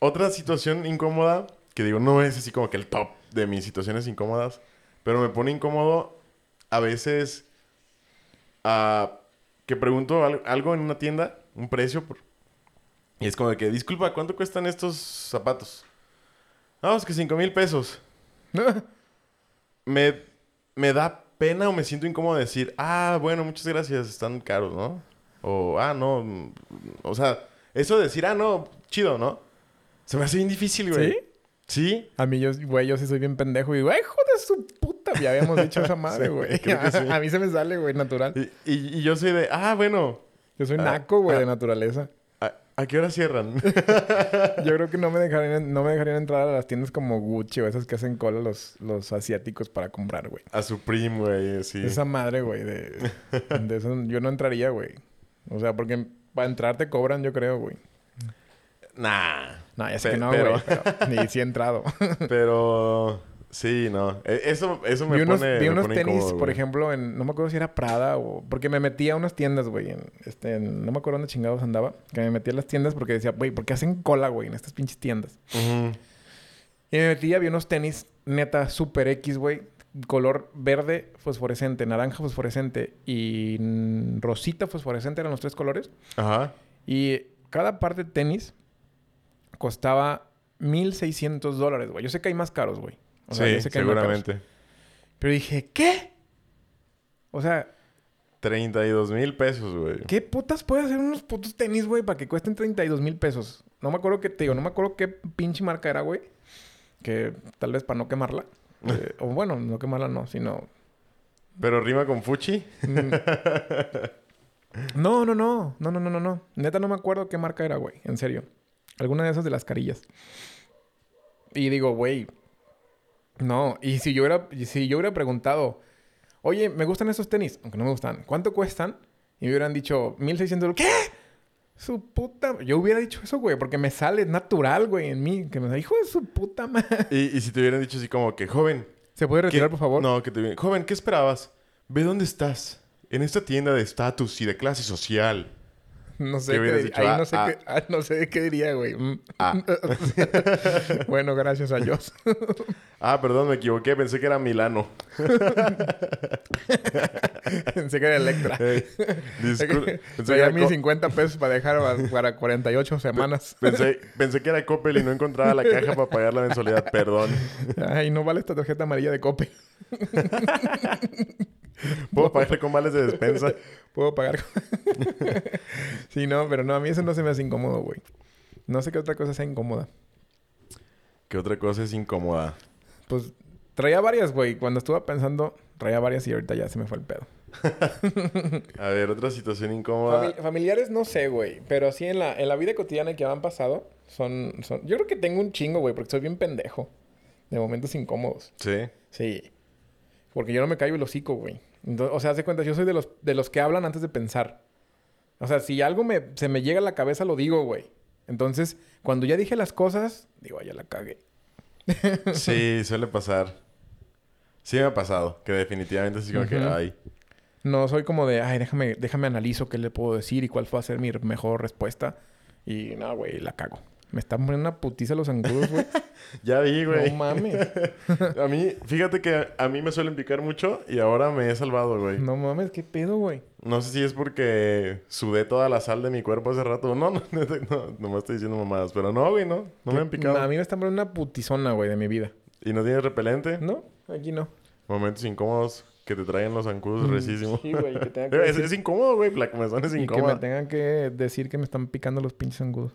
Otra situación incómoda, que digo, no es así como que el top de mis situaciones incómodas, pero me pone incómodo a veces ah, que pregunto al- algo en una tienda, un precio, por- y es como de que, disculpa, ¿cuánto cuestan estos zapatos? Vamos, que cinco mil pesos. me, me da pena o me siento incómodo decir, ah, bueno, muchas gracias, están caros, ¿no? O, ah, no, mm, o sea, eso de decir, ah, no, chido, ¿no? Se me hace bien difícil, güey.
¿Sí?
¿Sí?
A mí, yo, güey, yo sí soy bien pendejo. Y digo, ¡ay, hijo de su puta! Ya habíamos dicho esa madre, güey.
sí.
a mí se me sale, güey, natural.
Y, y- y yo soy de, ah, bueno,
Yo soy
Ah,
naco, güey,
ah.
de naturaleza.
¿A, qué hora cierran?
Yo creo que no me dejarían, no me dejarían entrar a las tiendas como Gucci o esas que hacen cola los, los asiáticos para comprar, güey.
a Supreme, güey, sí.
Esa madre, güey, de, de eso yo no entraría, güey. O sea, porque para entrar te cobran, yo creo, güey.
Nah.
No, ya sé
Pe-
que no, güey. Pero ni sí he entrado.
Pero sí, no. E- Eso, eso me
vi unos,
pone.
vi unos
pone
tenis,
incómodo,
por ejemplo, en... No me acuerdo si era Prada o... Porque me metí a unas tiendas, güey. En, este, en- no me acuerdo dónde chingados andaba. Que me metí a las tiendas porque decía, güey, ¿por qué hacen cola, güey, en estas pinches tiendas? Y me metí y había unos tenis, neta, super X, güey. Color verde fosforescente, naranja fosforescente y rosita fosforescente eran los tres colores.
Ajá.
Y cada par de tenis costaba 1.600 dólares, güey. Yo sé que hay más caros, güey. O sea,
sí,
yo sé que
seguramente.
Pero dije, ¿qué? O sea,
32 mil pesos, güey.
¿qué putas puede hacer unos putos tenis, güey, para que cuesten 32 mil pesos? No me acuerdo qué, te digo, no me acuerdo qué pinche marca era, güey. Que tal vez para no quemarla. Eh, o bueno, no quemarla no, sino...
Pero rima con Fuchi.
mm. No, no, no. No, no, no, no, no. Neta no me acuerdo qué marca era, güey. En serio. Alguna de esas de las carillas. Y digo, güey. No. Y si yo hubiera, si yo hubiera preguntado, oye, me gustan esos tenis, aunque no me gustan, ¿cuánto cuestan? Y me hubieran dicho, 1600 dólares. ¿Qué? Su puta. Yo hubiera dicho eso, güey, porque me sale natural, güey, en mí. Que me hijo de su puta madre.
Y, y si te hubieran dicho así como que, joven.
¿Se puede
¿qué-
retirar, por favor?
No, que te Joven, ¿qué esperabas? Ve dónde estás. En esta tienda de estatus y de clase social.
No sé
¿Qué dicho?
ahí
Ah,
no sé
ah.
qué, ah, no sé qué diría, güey. Mm. Bueno, gracias a Dios.
Ah, perdón, me equivoqué. Pensé que era Milano.
Pensé que era Electra.
Ey, discul- pensé, que
Traía mis
Co-
50 pesos para dejar para 48 semanas.
pensé, pensé que era Coppel y no encontraba la caja para pagar la mensualidad. Perdón.
Ay, no vale esta tarjeta amarilla de Cope.
Puedo pagar con vales de despensa.
Puedo pagar. sí, no, pero no, a mí eso no se me hace incómodo, güey. No sé qué otra cosa sea incómoda.
¿Qué otra cosa es incómoda?
Pues traía varias, güey. Cuando estuve pensando, traía varias y ahorita ya se me fue el pedo.
A ver, otra situación incómoda.
Fami- familiares no sé, güey. Pero sí en la, en la vida cotidiana que me han pasado, son, son... Yo creo que tengo un chingo, güey, porque soy bien pendejo. De momentos incómodos.
Sí.
Sí. Porque yo no me callo el hocico, güey. Entonces, o sea, haz de cuenta, yo soy de los, de los que hablan antes de pensar. O sea, si algo me, se me llega a la cabeza, lo digo, güey. Entonces, cuando ya dije las cosas, digo, "Ay, ya la cagué.
Sí, suele pasar. Sí me ha pasado. Que definitivamente así como que, ay.
No soy como de, ay, déjame, déjame analizo qué le puedo decir y cuál fue a ser mi mejor respuesta. Y no, güey, la cago. Me están poniendo una putiza los zancudos, güey.
Ya vi, güey.
no mames.
A mí, fíjate que a mí me suelen picar mucho y ahora me he salvado, güey. No.
No mames, qué pedo, güey.
sé si es porque sudé toda la sal de mi cuerpo hace rato. No, no, no, no, no me estoy diciendo mamadas. Pero no, güey, no. No me han picado.
A mí me están poniendo una putizona, güey, de mi vida.
¿Y no tienes repelente?
No, aquí no.
Momentos incómodos que te traen los zancudos.
Mm, Sí, güey, que tenga que
es, incómodo, güey. La comezón es
Y que
incómoda.
me tengan que decir que me están picando los pinches zancudos.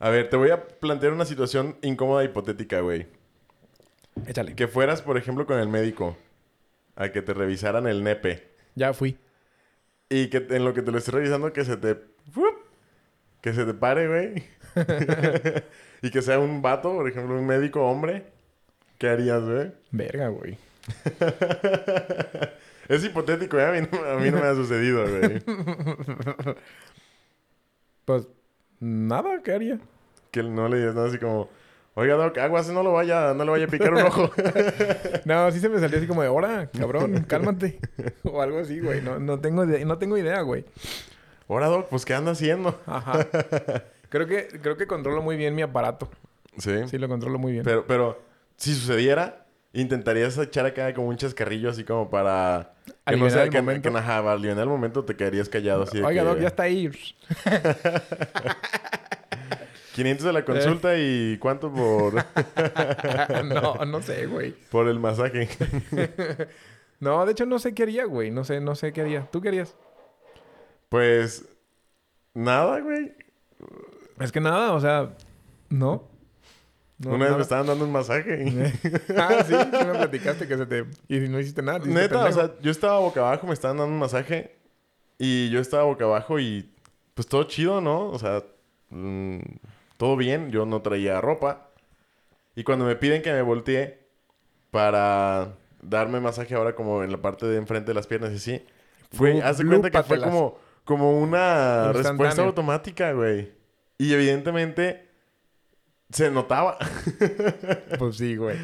A ver, te voy a plantear una situación incómoda hipotética, güey.
Échale.
Que fueras, por ejemplo, con el médico a que te revisaran el nepe.
Ya fui.
Y que en lo que te lo esté revisando, que se te. Que se te pare, güey. y que sea un vato, por ejemplo, un médico hombre. ¿Qué harías, güey?
Verga, güey.
es hipotético, ¿eh? A mí no, a mí no me ha sucedido, güey.
Pues nada, ¿qué haría?
Que no le digas nada así como. Oiga, Doc, aguas, no lo vaya, no le vaya a picar un ojo.
No, sí se me salió así como de, hora, cabrón, cálmate. o algo así, güey. No, no, tengo, no tengo idea, güey.
Ahora, Doc, pues, ¿qué anda haciendo?
Ajá. Creo que, creo que controlo muy bien mi aparato.
Sí.
Sí, lo controlo muy bien.
Pero, pero, si sucediera, intentarías echar acá como un chascarrillo así como para... Que no sea
el
que,
momento.
que, ajá, el momento te quedarías callado así de
Oiga,
que...
Doc, ya está ahí.
500 de la consulta y cuánto por,
no, no sé, güey.
por el masaje.
No, de hecho no sé qué haría, güey. No sé, no sé qué haría. ¿Tú querías?
Pues nada, güey.
Es que nada, o sea, no. No,
Una vez me estaban dando un masaje.
ah, sí, sí me platicaste que se te... Y no hiciste nada. hiciste
Neta, o sea, yo estaba boca abajo, me estaban dando un masaje. Y yo estaba boca abajo y pues todo chido, ¿no? O sea, mm, todo bien. Yo no traía ropa. Y cuando me piden que me voltee para darme masaje ahora como en la parte de enfrente de las piernas y así. Güey,
Fue
haz de cuenta que fue como, como una respuesta automática, güey. Y evidentemente se notaba.
Pues sí, güey.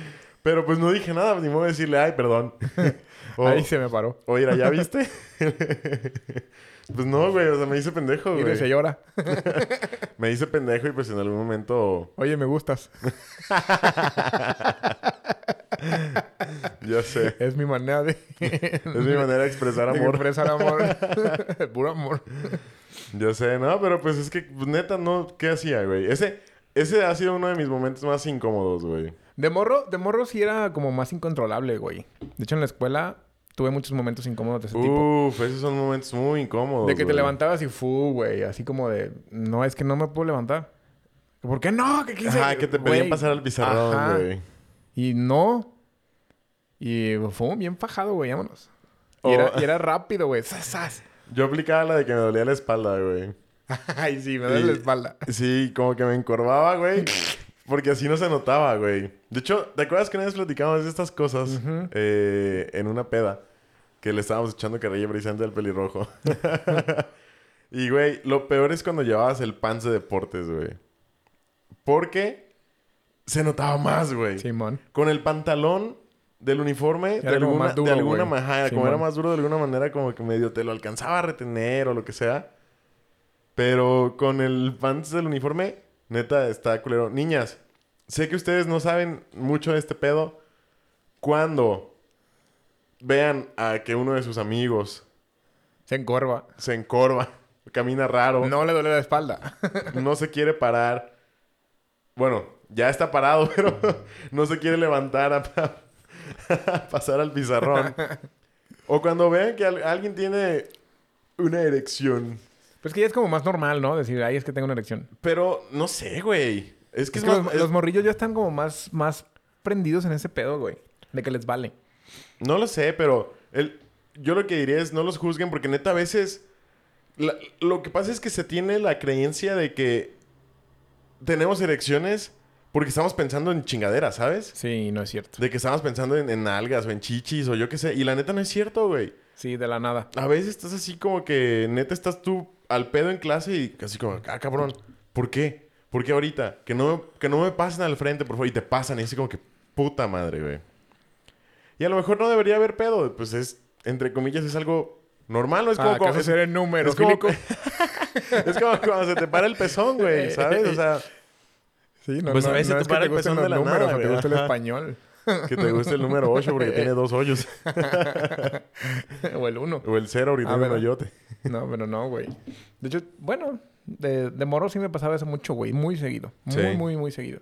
Pero pues no dije nada, ni modo de decirle, ay, perdón. O-
Ahí se me paró.
Oye, ¿ya viste? pues no, güey, o sea, me hice pendejo, güey.
se llora.
Me hice pendejo y pues en algún momento,
Oye, me gustas.
ya sé,
Es mi manera de...
es mi manera de expresar
de
amor.
expresar amor. Puro amor.
Ya sé, no, pero pues es que, pues, neta, no, ¿qué hacía, güey? Ese, ese ha sido uno de mis momentos más incómodos, güey.
De morro, de morro sí era como más incontrolable, güey. De hecho, en la escuela tuve muchos momentos incómodos de ese tipo.
Uf, esos son momentos muy incómodos.
De que te levantabas y fu, güey. Así como de, no, es que no me puedo levantar. ¿Por qué no? ¿Qué quise?
Ajá, que te pedían pasar al pizarrón, güey.
Y no. Y fue bien fajado, güey, vámonos. Y,
Oh.
era, y era rápido, güey.
Yo aplicaba la de que me dolía la espalda, güey.
Ay, sí, me duele la espalda.
Sí, como que me encorvaba, güey. Porque así no se notaba, güey. De hecho, ¿te acuerdas que una vez platicamos de estas cosas eh, en una peda? Que le estábamos echando carrilla precisamente al pelirrojo. y, güey, lo peor es cuando llevabas el pants de deportes, güey. Porque se notaba más, güey.
Simón.
Con el pantalón del uniforme, de alguna,
más duro,
de alguna
güey.
manera, como era más duro de alguna manera, como que medio te lo alcanzaba a retener o lo que sea. Pero con el pants del uniforme, neta, está culero. Niñas, sé que ustedes no saben mucho de este pedo. Cuando vean a que uno de sus amigos
Se encorva.
se encorva, camina raro,
No le duele la espalda.
no se quiere parar. Bueno, ya está parado, pero no se quiere levantar a, a pasar al pizarrón. O cuando vean que al- alguien tiene una erección.
Pues que ya es como más normal, ¿no? Decir, ay, es que tengo una erección.
Pero no sé, güey. Es que
Es
es,
que
más-
los,
es-
los morrillos ya están como más, más prendidos en ese pedo, güey. De que les vale.
No lo sé, pero el, yo lo que diría es no los juzguen porque neta a veces la- lo que pasa es que se tiene la creencia de que tenemos erecciones porque estamos pensando en chingaderas, ¿sabes?
Sí, no es cierto.
De que estamos pensando en, en algas o en chichis o yo qué sé. Y la neta no es cierto, güey.
Sí, de la nada.
A veces estás así como que neta estás tú al pedo en clase y casi como, ah, cabrón, ¿por qué? ¿Por qué ahorita? Que no, que no me pasen al frente, por favor. Y te pasan y así como que, puta madre, güey. Y a lo mejor no debería haber pedo. Pues es, entre comillas, es algo normal. No es como,
Ah,
como-
¿acaso
es,
ser el número?
es como, es como cuando se te para el pezón, güey, ¿sabes? O sea,
Sí, no,
Pues
no,
a veces
no
te
es que
para
te
el pezón de la
números
nada,
o te gusta el español.
que te guste el número 8 porque tiene dos hoyos.
o el uno.
O el 0 ahorita
Ah,
tiene un
¿verdad?
hoyote.
No, pero no, güey. De hecho, bueno, de, de morro sí me pasaba eso mucho, güey. Muy seguido. Muy,
Sí.
muy, muy seguido.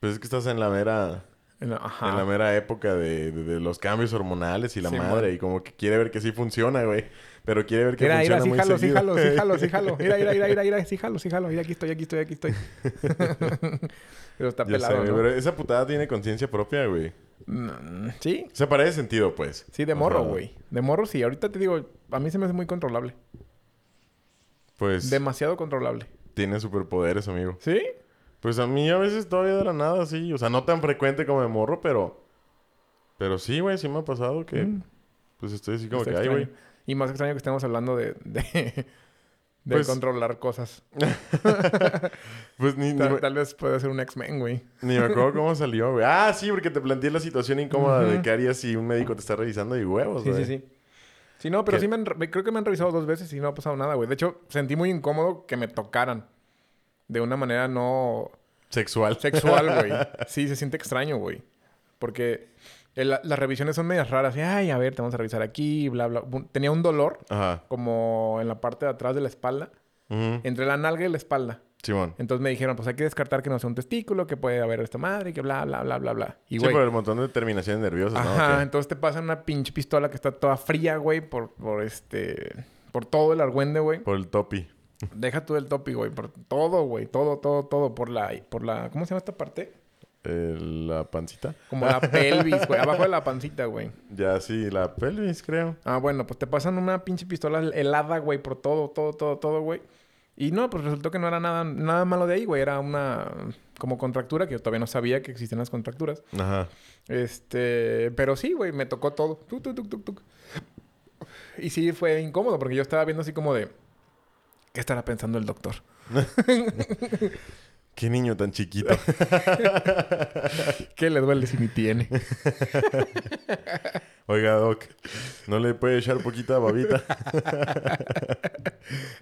Pues es que estás en la mera...
En la- Ajá.
En la mera época de, de- de los cambios hormonales y la
Sí,
madre. Y como que quiere ver que sí funciona, güey. Pero quiere ver que
Mira, mira,
funciona
sí
muy
jalo, sí
seguido.
jalo, sí jalo, sí jalo. Mira, mira, mira, mira, mira, sí jalo, sí jalo. Mira, aquí estoy, aquí estoy, aquí estoy. pero está
Ya sé,
pelado, ¿no?
pero esa putada tiene conciencia propia, güey.
Sí,
para ese sentido, pues.
sí, de morro,
sea,
güey. De morro sí. Ahorita te digo, a mí se me hace muy controlable.
Pues
Demasiado controlable.
tiene superpoderes, amigo.
¿Sí?
Pues a mí a veces todavía de la nada, sí. O sea, no tan frecuente como de morro, pero... Pero sí, güey, sí me ha pasado que...
Mm.
Pues estoy así como
Está
que, ay, güey.
Y más extraño que estemos hablando de, de, de
Pues-
controlar cosas.
Pues ni,
Tal, tal vez puede ser un X-Men, güey.
ni me acuerdo cómo salió, güey. Ah, sí, porque te planteé la situación incómoda de qué harías si un médico te está revisando y huevos,
Sí,
güey.
sí, sí. Sí, no, pero
¿Qué?
sí me han, re- creo que me han revisado dos veces y no ha pasado nada, güey. De hecho, sentí muy incómodo que me tocaran. De una manera no
Sexual.
sexual, güey. Sí, se siente extraño, güey. Porque el- las revisiones son medias raras. Y, Ay, a ver, te vamos a revisar aquí, bla, bla. Tenía un dolor
Ajá.
como en la parte de atrás de la espalda. Entre la nalga y la espalda.
Simón.
Entonces me dijeron, pues hay que descartar que no sea un testículo, que puede haber esta madre, que bla, bla, bla, bla, bla. Y
sí,
güey.
por el montón de terminaciones nerviosas, ¿no?
Ajá,
Ok.
entonces te pasan una pinche pistola que está toda fría, güey, por, por este. Por todo el argüende, güey.
Por el topi.
Deja tú el topi, güey. Por todo, güey. Todo, todo, todo. Por la, por la. ¿Cómo se llama esta parte?
La pancita.
Como la pelvis, güey. Abajo de la pancita, güey.
Ya sí, la pelvis, creo.
Ah, bueno, pues te pasan una pinche pistola helada, güey, por todo, todo, todo, todo, güey. Y no, pues resultó que no era nada, nada malo de ahí, güey. Era una como contractura, que yo todavía no sabía que existían las contracturas.
Ajá.
Este, pero sí, güey, me tocó todo. Tuc, tuc, tuc, tuc, tuc. Y sí fue incómodo porque yo estaba viendo así como de ¿qué estará pensando el doctor?
Qué niño tan chiquito.
¿Qué le duele si ni tiene?
Oiga, Doc, ¿no le puede echar poquita babita?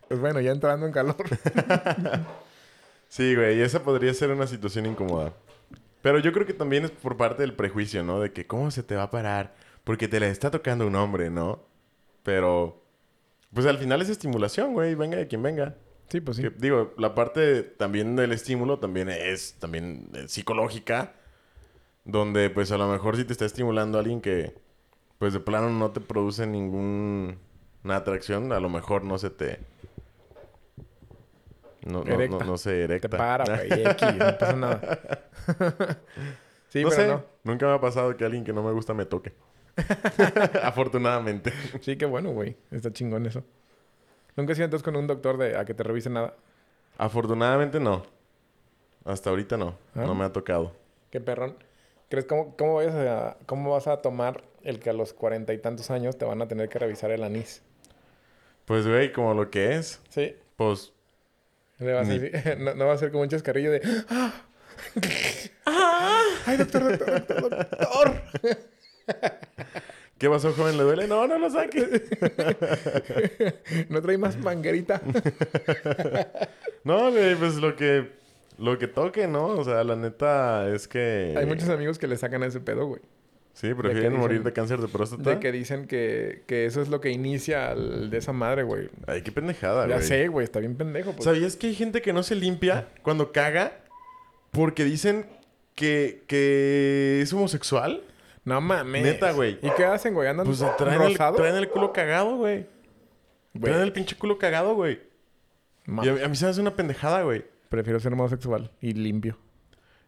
Pues bueno, ya entrando en calor.
Sí, güey, esa podría ser una situación incómoda. Pero yo creo que también es por parte del prejuicio, ¿no? De que cómo se te va a parar porque te la está tocando un hombre, ¿no? Pero, pues al final es estimulación, güey, venga de quien venga.
Sí, pues sí.
Que, digo, la parte también del estímulo también es también psicológica, donde pues a lo mejor si te está estimulando alguien que pues de plano no te produce ninguna atracción, a lo mejor no se te... No, no,
Erecta.
no, no se erecta.
Te para, güey. No pasa nada. sí,
no
pero
sé,
no.
nunca me ha pasado que alguien que no me gusta me toque. Afortunadamente.
Sí, qué bueno, güey. Está chingón eso. Nunca entonces con un doctor de a que te revise nada.
Afortunadamente no. Hasta ahorita no.
¿Ah?
No me ha tocado.
Qué perrón. ¿Crees cómo, cómo, vayas a, cómo vas a tomar el que a los cuarenta y tantos años te van a tener que revisar el anís?
Pues, güey, como lo que es,
Sí.
pues
Le vas a
Ni-
decir- no, no va a ser como un chascarrillo de... ¡Ah! ¡Ay, doctor, doctor, doctor, doctor!
¿Qué pasó, joven? ¿Le duele? No, no lo saque.
¿No trae más manguerita?
No, güey, pues lo que... Lo que toque, ¿no? O sea, la neta es que...
Hay muchos amigos que le sacan ese pedo, güey.
Sí, prefieren
dicen-
morir de cáncer de próstata.
De que dicen que, que eso es lo que inicia al- de esa madre, güey.
Ay, qué pendejada,
Ya
güey.
sé, güey. Está bien pendejo. Pues.
¿Sabías que hay gente que no se limpia cuando caga porque dicen que, que es homosexual?
No mames.
Neta, güey.
¿Y qué hacen, güey? ¿Andan
Pues traen el, traen el culo cagado, güey. Traen el pinche culo cagado, güey. Y a, a mí se me hace una pendejada, güey.
Prefiero ser homosexual y limpio.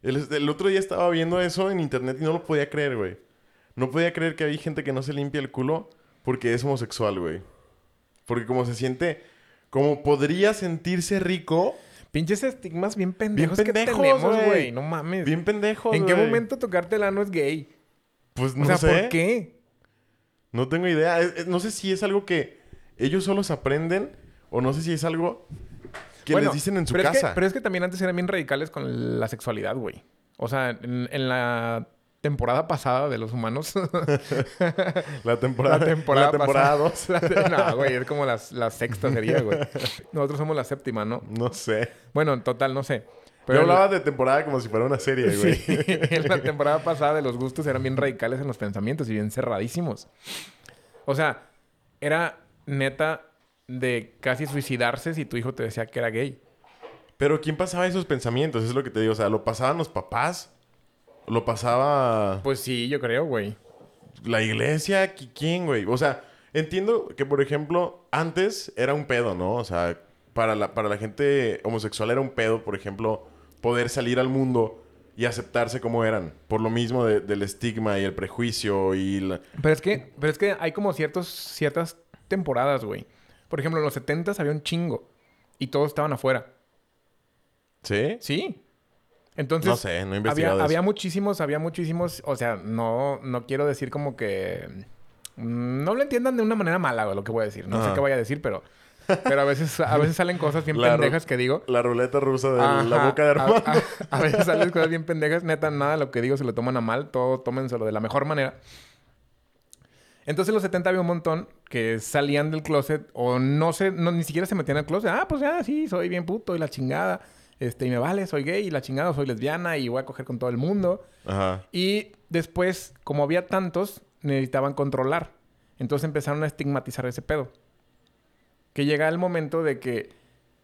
El, el otro día estaba viendo eso en internet y no lo podía creer, güey. No podía creer que hay gente que no se limpia el culo porque es homosexual, güey. Porque como se siente... Como podría sentirse rico...
Pinches estigmas bien pendejos,
pendejos,
que tenemos,
güey.
No mames.
Bien pendejo,
¿En qué momento tocarte el ano es gay?
Pues
O
no
sea,
sé.
¿por qué?
No tengo idea. No sé si es algo que ellos solos aprenden o no sé si es algo que
Bueno,
les dicen en su
pero es que-
casa.
pero es que también antes eran bien radicales con la sexualidad, güey. O sea, en, en la temporada pasada de los humanos.
La temporada,
la temporada,
la temporada
pasada-
2.
la te- no, güey, es como las- la sexta sería, güey. Nosotros somos la séptima, ¿no?
No sé.
Bueno, en total, no sé.
Pero Yo hablaba de temporada como si fuera una serie, güey.
Sí, en la temporada pasada de los gustos eran bien radicales en los pensamientos y bien cerradísimos. O sea, era neta de casi suicidarse si tu hijo te decía que era gay.
Pero ¿quién pasaba esos pensamientos? Es lo que te digo. O sea, ¿lo pasaban los papás? ¿Lo pasaba
Pues sí, yo creo, güey.
la iglesia? ¿Qui- ¿Quién, güey? O sea, entiendo que, por ejemplo, antes era un pedo, ¿no? O sea, para la, para la gente homosexual era un pedo, por ejemplo, poder salir al mundo y aceptarse como eran. Por lo mismo de- del estigma y el prejuicio y la...
Pero es que, pero es que hay como ciertos, ciertas temporadas, güey. Por ejemplo, en los 70 había un chingo. Y todos estaban afuera.
¿Sí?
Sí. Entonces.
No sé, no he investigado
había
eso.
muchísimos, había muchísimos. O sea, no, no quiero decir como que. mm, No lo entiendan de una manera mala, lo que voy a decir. No sé qué voy a decir, pero. Pero a veces, a veces salen cosas bien
La
pendejas que digo.
La ruleta rusa de
Ajá,
la boca de
a-
Armando.
A, a veces salen cosas bien pendejas. Neta, nada lo que digo se lo toman a mal. Todo tómenselo de la mejor manera. Entonces en los 70 había un montón que salían del closet o no sé, no, ni siquiera se metían al closet. Ah, pues ya, sí, soy bien puto y la chingada. Este, y me vale, soy gay y la chingada, soy lesbiana y voy a coger con todo el mundo.
Ajá.
Y después, como había tantos, necesitaban controlar. Entonces empezaron a estigmatizar ese pedo. Que llega el momento de que,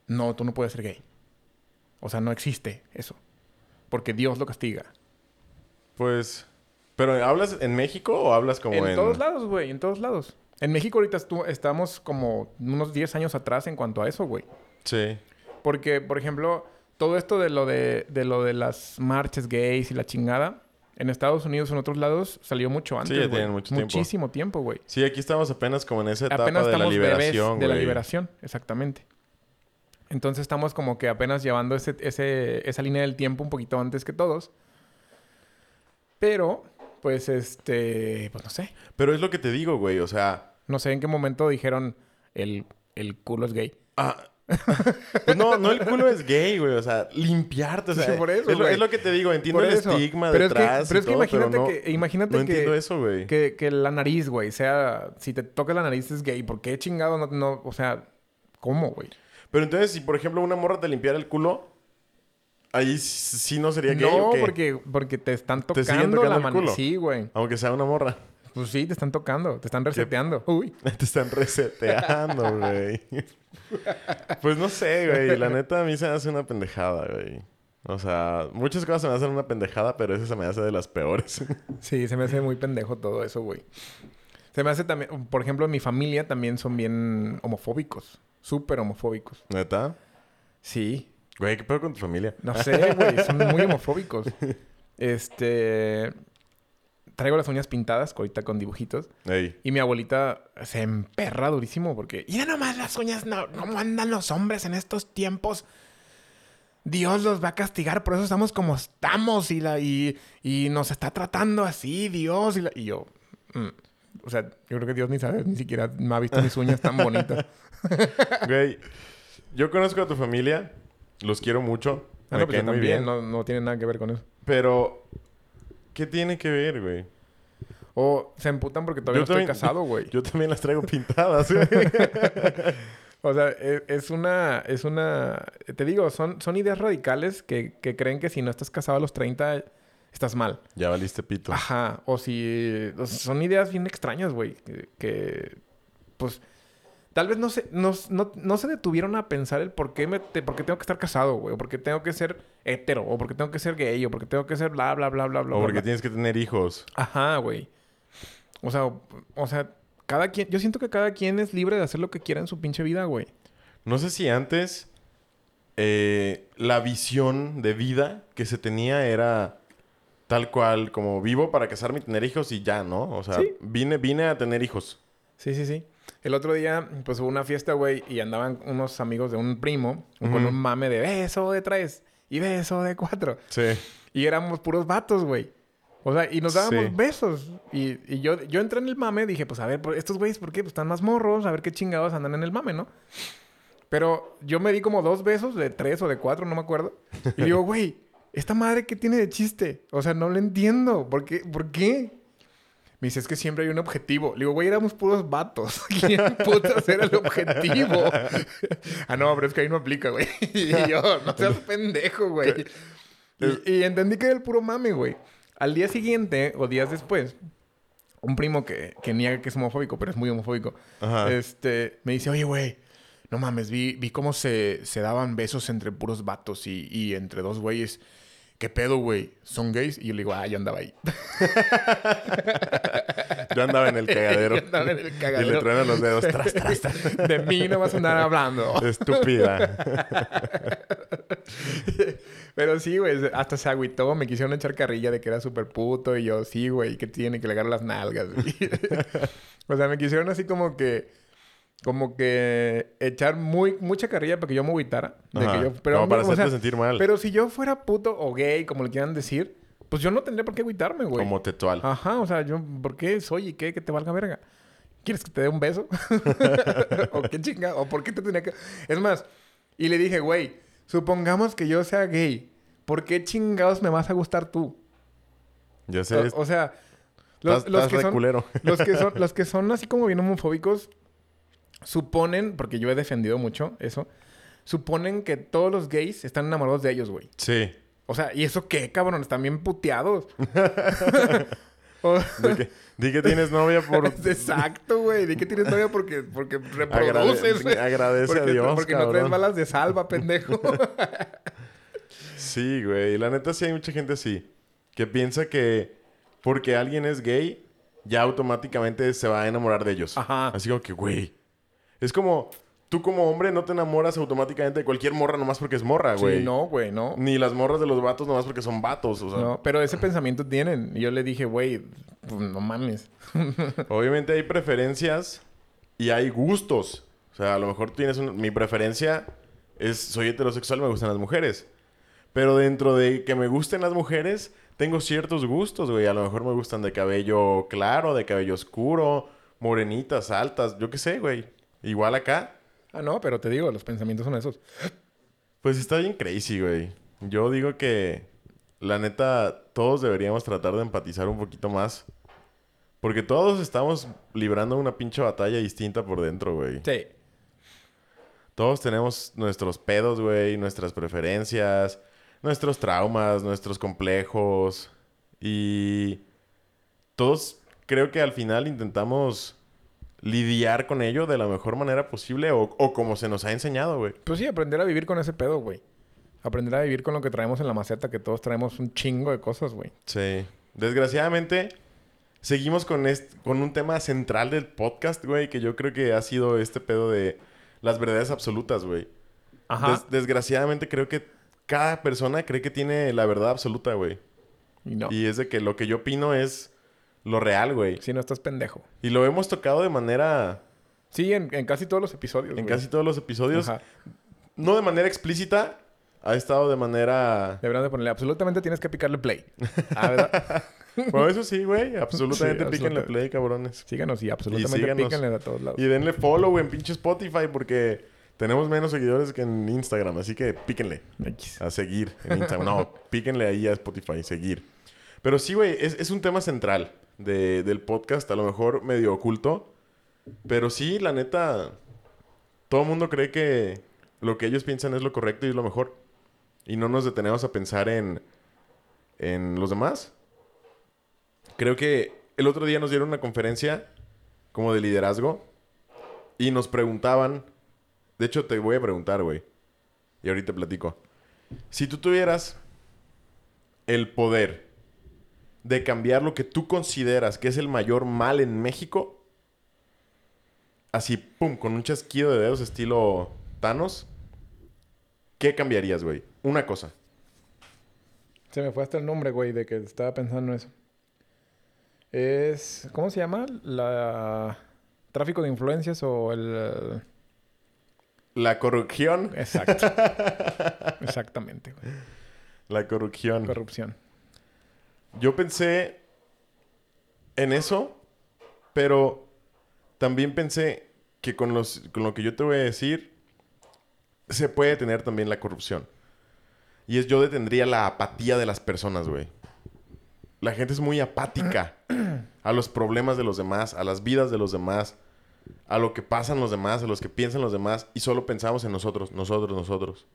no, tú no puedes ser gay. O sea, no existe eso. Porque Dios lo castiga.
Pues. ¿Pero hablas en México o hablas como en.?
En todos lados, güey, en todos lados. En México ahorita estu- estamos como unos 10 años atrás en cuanto a eso, güey.
Sí.
Porque, por ejemplo, todo esto de lo de, de lo de las marchas gays y la chingada, en Estados Unidos o en otros lados salió mucho antes,
ya
güey.
tienen mucho.
Muchísimo tiempo, güey.
Sí, aquí estamos apenas como en esa etapa
Apenas
de la
estamos bebés
liberación,
de la liberación, exactamente. Entonces estamos como que apenas llevando ese, ese, esa línea del tiempo un poquito antes que todos. Pero, pues, este, pues no sé.
Pero es lo que te digo, güey. O sea.
No sé en qué momento dijeron el, el culo es gay.
Ah. Pues no, no el culo es gay, güey. O sea, limpiarte. O sea,
Sí, por eso,
es, lo,
güey.
es lo que te digo. Entiendo el estigma
Pero es que-
detrás.
pero es que
todo,
imagínate
no-
que- imagínate
No
que-
entiendo eso, güey.
Que, que la nariz, güey, sea... Si te toca la nariz es gay. ¿Por qué chingado no... no o sea, ¿cómo, güey?
Pero entonces, si por ejemplo una morra te limpiara el culo, ahí sí no sería gay
No,
o qué?
porque, porque te están
¿Te siguen
tocando,
tocando
la mano. Sí, güey.
Aunque sea una morra.
Pues sí, te están tocando. Te están reseteando. Uy.
Te están reseteando, güey. Pues no sé, güey. La neta a mí se me hace una pendejada, güey. O sea, muchas cosas se me hacen una pendejada, pero esa se me hace de las peores.
Sí, se me hace muy pendejo todo eso, güey. Se me hace también... Por ejemplo, en mi familia también son bien homofóbicos. Súper homofóbicos.
¿Neta?
Sí.
Güey, ¿qué pedo con tu familia?
No sé, güey. Son muy homofóbicos. Este... Traigo las uñas pintadas, ahorita con dibujitos.
Ey.
Y mi abuelita se emperra durísimo porque... ¡Ya nomás las uñas! No, ¿Cómo andan los hombres en estos tiempos? Dios los va a castigar, por eso estamos como estamos y, la, y, y nos está tratando así, Dios. Y, la- y yo... mm, o sea, yo creo que Dios ni sabe, ni siquiera me ha visto mis uñas tan bonitas.
Güey, yo conozco a tu familia. Los quiero mucho.
Ah,
me
no, pues
caen muy
también,
bien.
no, no tiene nada que ver con eso.
Pero, ¿qué tiene que ver, güey?
O se emputan porque todavía
Yo
no estoy
también-
casado, güey.
Yo también las traigo pintadas, güey.
O sea, e- es una, es una, te digo, son, son ideas radicales que, que creen que si no estás casado a los 30 estás mal.
ya valiste pito.
Ajá. O si o sea, son ideas bien extrañas, güey, que, que, pues tal vez no se, no, no, no se detuvieron a pensar el por qué, me, te- por qué tengo que estar casado, güey, o por qué tengo que ser hetero, o por qué tengo que ser gay, o por qué tengo que ser bla, bla, bla, bla, bla.
o porque
bla.
tienes que tener hijos.
Ajá, güey. O sea, o sea, cada quien, yo siento que cada quien es libre de hacer lo que quiera en su pinche vida, güey.
No sé si antes eh, la visión de vida que se tenía era tal cual, como vivo para casarme y tener hijos y ya, ¿no? O sea,
Sí.
vine, vine a tener hijos.
Sí, sí, sí. El otro día, pues hubo una fiesta, güey, y andaban unos amigos de un primo con un mame de beso de tres y beso de cuatro.
Sí.
Y éramos puros vatos, güey. O sea, y nos dábamos
Sí.
besos. Y, y yo, yo entré en el mame, dije, pues a ver, estos güeyes, ¿por qué? Pues están más morros, a ver qué chingados andan en el mame, ¿no? Pero yo me di como dos besos, de tres o de cuatro, no me acuerdo. Y digo, güey, ¿esta madre qué tiene de chiste? O sea, no lo entiendo. ¿Por qué? ¿Por qué? Me dice, es que siempre hay un objetivo. Le digo, güey, éramos puros vatos. ¿Quién putas era el objetivo? ah, no, pero es que ahí no aplica, güey. y yo, no seas pendejo, güey. Y, y entendí que era el puro mame, güey. Al día siguiente, o días después, un primo que, que niega que es homofóbico, pero es muy homofóbico,
Ajá.
este, me dice, oye, güey, no mames, vi, vi cómo se, se daban besos entre puros vatos y, y entre dos güeyes. ¿Qué pedo, güey? ¿Son gays? Y yo le digo, ah, yo andaba ahí.
Yo andaba en el cagadero.
Yo andaba en el
Y le
cagadero.
truenan los dedos. Tras, tras, tras.
De mí no vas a andar hablando.
Estúpida.
Pero sí, güey, hasta se agüitó. Me quisieron echar carrilla de que era súper puto. Y yo, sí, güey, que tiene que le las nalgas. o sea, me quisieron así como que... Como que echar muy, mucha carrilla para que yo me agüitara. De
Ajá.
que yo,
Como para
o sea,
hacerte sentir mal.
Pero si yo fuera puto o gay, como le quieran decir, pues yo no tendría por qué agüitarme, güey.
Como tetual.
Ajá, o sea, yo, ¿por qué soy y qué? Que te valga verga. ¿Quieres que te dé un beso? ¿O qué chinga? ¿O por qué te tenía que...? Es más, y le dije, güey, supongamos que yo sea gay. ¿Por qué chingados me vas a gustar tú?
Ya sé.
O, o sea, los,
estás-
los
estás
que
re
son, los, que son, los que son así como bien homofóbicos suponen, porque yo he defendido mucho eso, suponen que todos los gays están enamorados de ellos, güey.
Sí.
O sea, ¿y eso qué, cabrón? Están bien puteados.
De que, di que tienes novia por...
Exacto, güey. Di que tienes novia porque, porque reproduces, güey.
agradece
porque,
a Dios,
Porque no traes balas de salva, pendejo.
Sí, güey. La neta sí hay mucha gente así. Que piensa que porque alguien es gay, ya automáticamente se va a enamorar de ellos.
Ajá.
Así como que, güey. Es como, tú como hombre no te enamoras automáticamente de cualquier morra nomás porque es morra, güey.
Sí, no, güey, no.
Ni las morras de los vatos nomás porque son vatos. O sea,
No, pero ese pensamiento tienen. Y yo le dije, güey, pues, no mames.
obviamente hay preferencias y hay gustos. O sea, a lo mejor tienes un... Mi preferencia es, soy heterosexual, me gustan las mujeres. Pero dentro de que me gusten las mujeres, tengo ciertos gustos, güey. A lo mejor me gustan de cabello claro, de cabello oscuro, morenitas, altas, yo qué sé, güey. Igual acá.
Ah, no, pero te digo, los pensamientos son esos.
Pues está bien crazy, güey. Yo digo que, la neta, todos deberíamos tratar de empatizar un poquito más. Porque todos estamos librando una pinche batalla distinta por dentro, güey.
Sí.
Todos tenemos nuestros pedos, güey, nuestras preferencias, nuestros traumas, nuestros complejos. Y todos creo que al final intentamos lidiar con ello de la mejor manera posible o, o como se nos ha enseñado, güey.
Pues sí, aprender a vivir con ese pedo, güey. Aprender a vivir con lo que traemos en la maceta, que todos traemos un chingo de cosas, güey.
Sí. Desgraciadamente, seguimos con, con un tema central del podcast, güey, que yo creo que ha sido este pedo de las verdades absolutas, güey.
Ajá.
Des- desgraciadamente creo que cada persona cree que tiene la verdad absoluta, güey.
y no.
Y es de que lo que yo opino es lo real, güey.
Si no estás pendejo.
Y lo hemos tocado de manera...
Sí, en, en casi todos los episodios.
En
güey.
casi todos los episodios.
Ajá.
No de manera explícita. Ha estado de manera...
Deberían de ponerle, absolutamente tienes que picarle play. Ah, ¿verdad?
Bueno, eso sí, güey. Absolutamente
Sí,
píquenle
absoluta-
play, cabrones.
Síganos y absolutamente
síganos.
píquenle a todos lados.
Y denle follow en pinche Spotify porque tenemos menos seguidores que en Instagram. Así que píquenle
X.
a seguir en Instagram. No, píquenle ahí a Spotify, seguir. Pero sí, güey, es, es un tema central de- del podcast, a lo mejor medio oculto. Pero sí, la neta, todo el mundo cree que lo que ellos piensan es lo correcto y es lo mejor. Y no nos detenemos a pensar en, en los demás. Creo que el otro día nos dieron una conferencia como de liderazgo y nos preguntaban, de hecho te voy a preguntar, güey, y ahorita platico. Si tú tuvieras el poder de cambiar lo que tú consideras que es el mayor mal en México, así, pum, con un chasquido de dedos estilo Thanos, ¿qué cambiarías, güey? Una cosa.
Se me fue hasta el nombre, güey, de que estaba pensando eso. Es... ¿Cómo se llama? La... Tráfico de influencias o el...
La corrupción.
Exacto. Exactamente, güey.
La corrupción.
Corrupción.
Yo pensé en eso, pero también pensé que con, los, con lo que yo te voy a decir, se puede tener también la corrupción. Y es yo detendría la apatía de las personas, güey. La gente es muy apática a los problemas de los demás, a las vidas de los demás, a lo que pasan los demás, a los que piensan los demás, y solo pensamos en nosotros, nosotros, nosotros.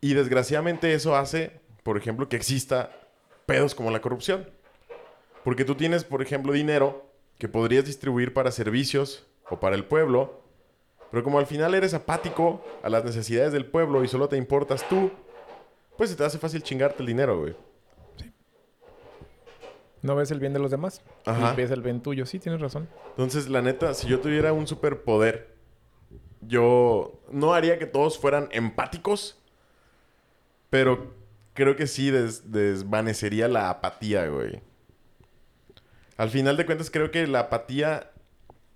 Y desgraciadamente eso hace, por ejemplo, que exista pedos como la corrupción. Porque tú tienes, por ejemplo, dinero que podrías distribuir para servicios o para el pueblo, pero como al final eres apático a las necesidades del pueblo y solo te importas tú, pues se te hace fácil chingarte el dinero, güey.
No ves el bien de los demás.
Ajá.
Y ves el bien tuyo. Sí, tienes razón.
Entonces, la neta, si yo tuviera un superpoder, yo no haría que todos fueran empáticos, pero creo que sí des- desvanecería la apatía, güey. Al final de cuentas, creo que la apatía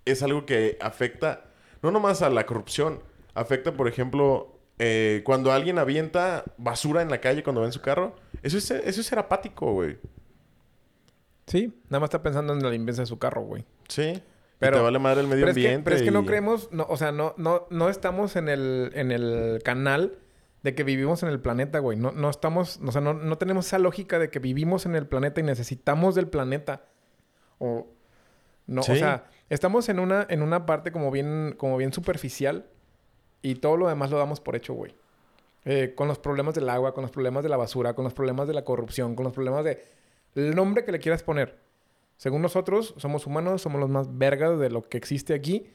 es algo que afecta no nomás a la corrupción, afecta, por ejemplo, eh, cuando alguien avienta basura en la calle cuando va en su carro. Eso es, eso es ser apático, güey.
Sí, nada más está pensando en la limpieza de su carro, güey.
Sí. Pero te vale madre el medio
Pero es, que,
ambiente.
pero es que no creemos, no, o sea, no, no, no estamos en el, en el canal de que vivimos en el planeta, güey. No, no estamos, o sea, no, no tenemos esa lógica de que vivimos en el planeta y necesitamos del planeta. O no,
Sí.
o sea, estamos en una, en una parte como bien, como bien superficial y todo lo demás lo damos por hecho, güey. Eh, con los problemas del agua, con los problemas de la basura, con los problemas de la corrupción, con los problemas de el nombre que le quieras poner. Según nosotros, somos humanos, somos los más vergas de lo que existe aquí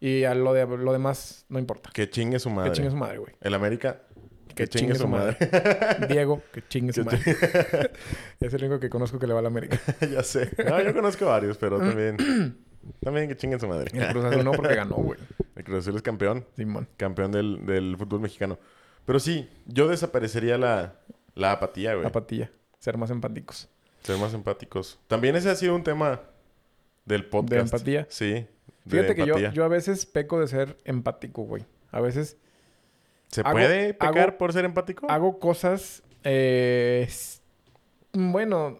y a lo, de, lo demás no importa.
Que chingue su madre.
Que chingue su madre, güey.
El América,
Que, chingue, su madre. Diego, que chingue su madre. es el único que conozco que le va a la América.
ya sé. No, yo conozco varios, pero también... también que chinguen su madre.
El Cruz Azul no porque ganó, güey.
El Cruz Azul es campeón.
Simón.
Campeón del, del fútbol mexicano. Pero sí, yo desaparecería la, la apatía, güey.
Apatía. Ser más empáticos.
Ser más empáticos. También ese ha sido un tema del podcast.
¿De empatía?
Sí. de
Fíjate que yo, yo a veces peco de ser empático, güey. A veces
¿Se
hago-
puede pecar
hago-
por ser empático?
hago cosas... eh, bueno...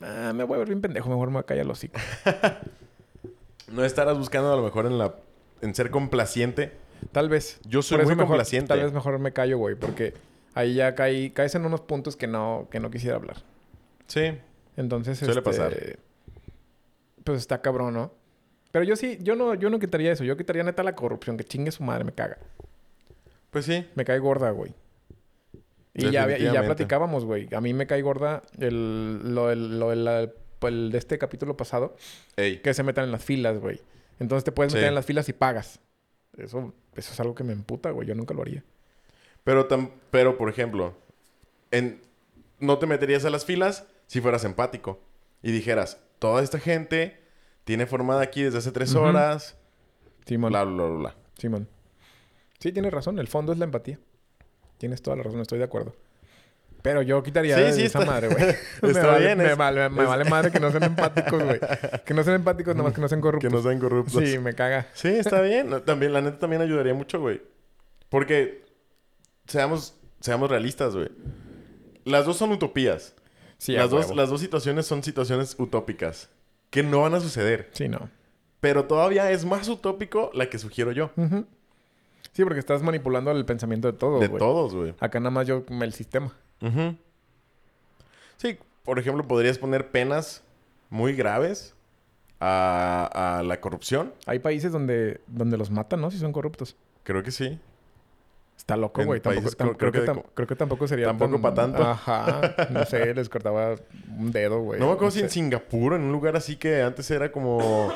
ah, me voy a ver bien pendejo. Mejor me voy a callar el hocico.
No estarás buscando a lo mejor en la... En ser complaciente.
Tal vez.
Yo soy
Por
muy
mejor-
complaciente.
Tal vez mejor me callo, güey. Porque ahí ya caí, caes en unos puntos que no, que no quisiera hablar.
Sí.
Entonces,
Suele
este,
pasar.
Pues está cabrón, ¿no? Pero yo sí, yo no, yo no quitaría eso. Yo quitaría neta la corrupción. Que chingue su madre, me caga.
Pues sí.
Me cae gorda, güey. Y ya, y ya platicábamos, güey. A mí me cae gorda el, lo, del- lo la- el de este capítulo pasado.
Ey.
Que se metan en las filas, güey. Entonces te puedes
Sí.
meter en las filas y pagas. Eso, eso es algo que me emputa, güey. Yo nunca lo haría.
Pero, tam- pero por ejemplo, en, no te meterías a las filas si fueras empático. Y dijeras, toda esta gente tiene formada aquí desde hace tres horas.
Simón.
Bla, bla, bla, bla.
Simón. Sí, tienes razón. El fondo es la empatía. Tienes toda la razón. Estoy de acuerdo. Pero yo quitaría
Sí,
de
sí,
esa
está-
madre, güey. me
está
vale, Me,
es-
vale, me
es-
vale madre que no sean empáticos, güey. Que no sean empáticos, nomás que no sean corruptos.
Que no sean corruptos.
Sí, me caga.
Sí, está bien. No, También, la neta también ayudaría mucho, güey. Porque seamos, seamos realistas, güey. Las dos son utopías.
Sí,
las, dos, las dos situaciones son situaciones utópicas. Que no van a suceder.
Sí, no.
Pero todavía es más utópico la que sugiero yo.
Ujú. Sí, porque estás manipulando el pensamiento de todos,
de todos, güey.
Acá nada más yo el sistema.
Ujú. Sí, por ejemplo, podrías poner penas muy graves a, a la corrupción.
Hay países donde, donde los matan, ¿no? Si son corruptos.
Creo que sí.
Está loco, güey. Tampoco,
países,
tam-
creo-
creo, que
que
tam-
de-
creo que tampoco sería
tampoco pa' tanto.
Ajá. No sé, les cortaba un dedo, güey.
no me acuerdo si
sé.
en Singapur, en un lugar así que antes era como...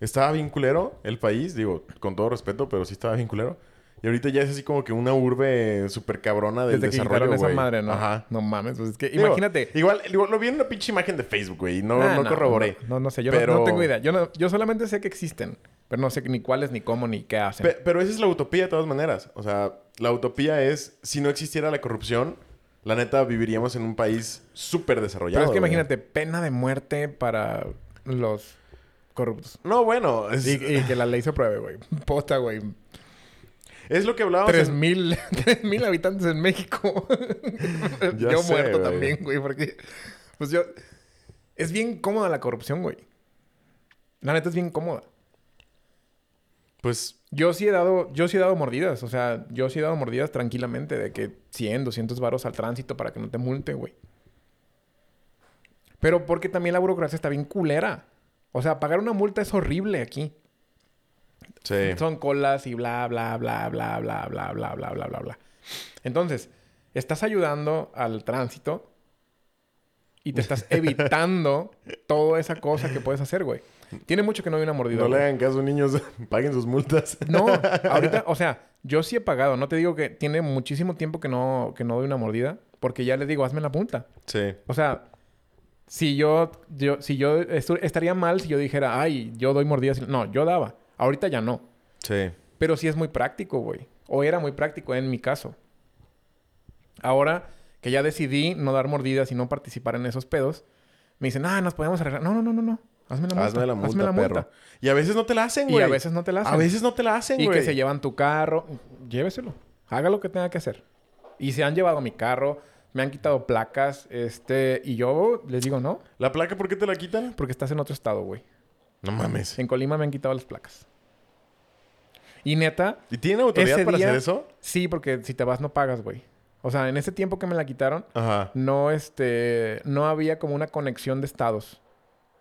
Estaba bien culero el país, digo, con todo respeto, pero sí estaba bien culero. Y ahorita ya es así como que una urbe súper cabrona del
Desde que
desarrollo,
quitaron esa
güey.
madre, ¿no?
Ajá.
No mames, pues es que
Digo,
imagínate.
Igual, digo, lo vi en una pinche imagen de Facebook, güey. y No,
Ah,
no, corroboré.
No, no sé, yo no- tengo idea. Yo, no- yo solamente sé que existen, pero no sé ni cuáles, ni cómo, ni qué hacen.
Pe- pero esa es la utopía de todas maneras. O sea, la utopía es, si no existiera la corrupción, la neta viviríamos en un país súper desarrollado.
pero es que
güey.
imagínate, pena de muerte para los corruptos.
No, bueno, es,
Y, y que la ley se apruebe, güey. Posta, güey.
es lo que hablábamos.
Tres
en-
mil, tres mil habitantes en México. Yo
sé,
muerto
güey.
también, güey, porque... Pues yo... Es bien cómoda la corrupción, güey. La neta es bien cómoda.
Pues,
Yo sí he dado, yo sí he dado mordidas, o sea, yo sí he dado mordidas tranquilamente de que 100, 200 varos al tránsito para que no te multe, güey. Pero porque también la burocracia está bien culera. O sea, pagar una multa es horrible aquí.
sí.
Son colas y bla, bla, bla, bla, bla, bla, bla, bla, bla, bla, bla. Entonces, estás ayudando al tránsito y te estás evitando toda esa cosa que puedes hacer, güey. Tiene mucho que no hay una mordida.
No le hagan caso, niños. Paguen sus multas.
No, ahorita, o sea, yo sí he pagado. No te digo que tiene muchísimo tiempo que no, que no doy una mordida. Porque ya les digo, hazme la multa.
Sí.
O sea, si yo, yo, si yo estaría mal si yo dijera, ay, yo doy mordidas. No, yo daba. Ahorita ya no.
Sí.
Pero sí es muy práctico, güey. O era muy práctico en mi caso. Ahora que ya decidí no dar mordidas y no participar en esos pedos, me dicen, ah, nos podemos arreglar. No, no, no, no, no. Hazme la multa.
Hazme la multa,
Hazme la
perro.
multa.
Y a veces no te la hacen,
Y
güey.
a veces no te la hacen.
A veces no te la hacen,
Y
güey.
que se llevan tu carro. Lléveselo. Haga lo que tenga que hacer. Y se han llevado mi carro. Me han quitado placas. Este... Y yo les digo no.
¿La placa por qué te la quitan?
Porque estás en otro estado, güey.
No mames.
En Colima me han quitado las placas. Y neta...
¿Y tienen autoridad para
día-
hacer eso?
Sí, porque si te vas no pagas, güey. O sea, en ese tiempo que me la quitaron...
Ajá.
No, este... No había como una conexión de estados.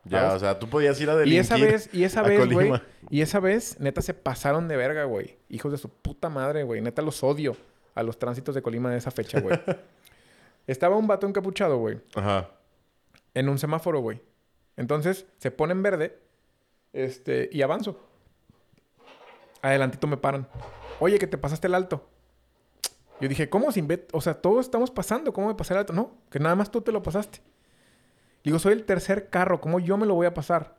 Ya,
¿Sabes?
o sea, tú podías ir a
Y
delinquir.
esa vez... Y esa vez, güey... Y esa vez, neta, se pasaron de verga, güey. Hijos de su puta madre, güey. Neta, los odio a los tránsitos de Colima de esa fecha, güey. Estaba un vato encapuchado, güey.
Ajá.
En un semáforo, güey. Entonces, se pone en verde. Este... Y avanzo. Adelantito me paran. Oye, que te pasaste el alto. Yo dije, ¿cómo sin bet? O sea, todos estamos pasando. ¿Cómo me pasé el alto? No, que nada más tú te lo pasaste. Digo, soy el tercer carro. ¿Cómo yo me lo voy a pasar?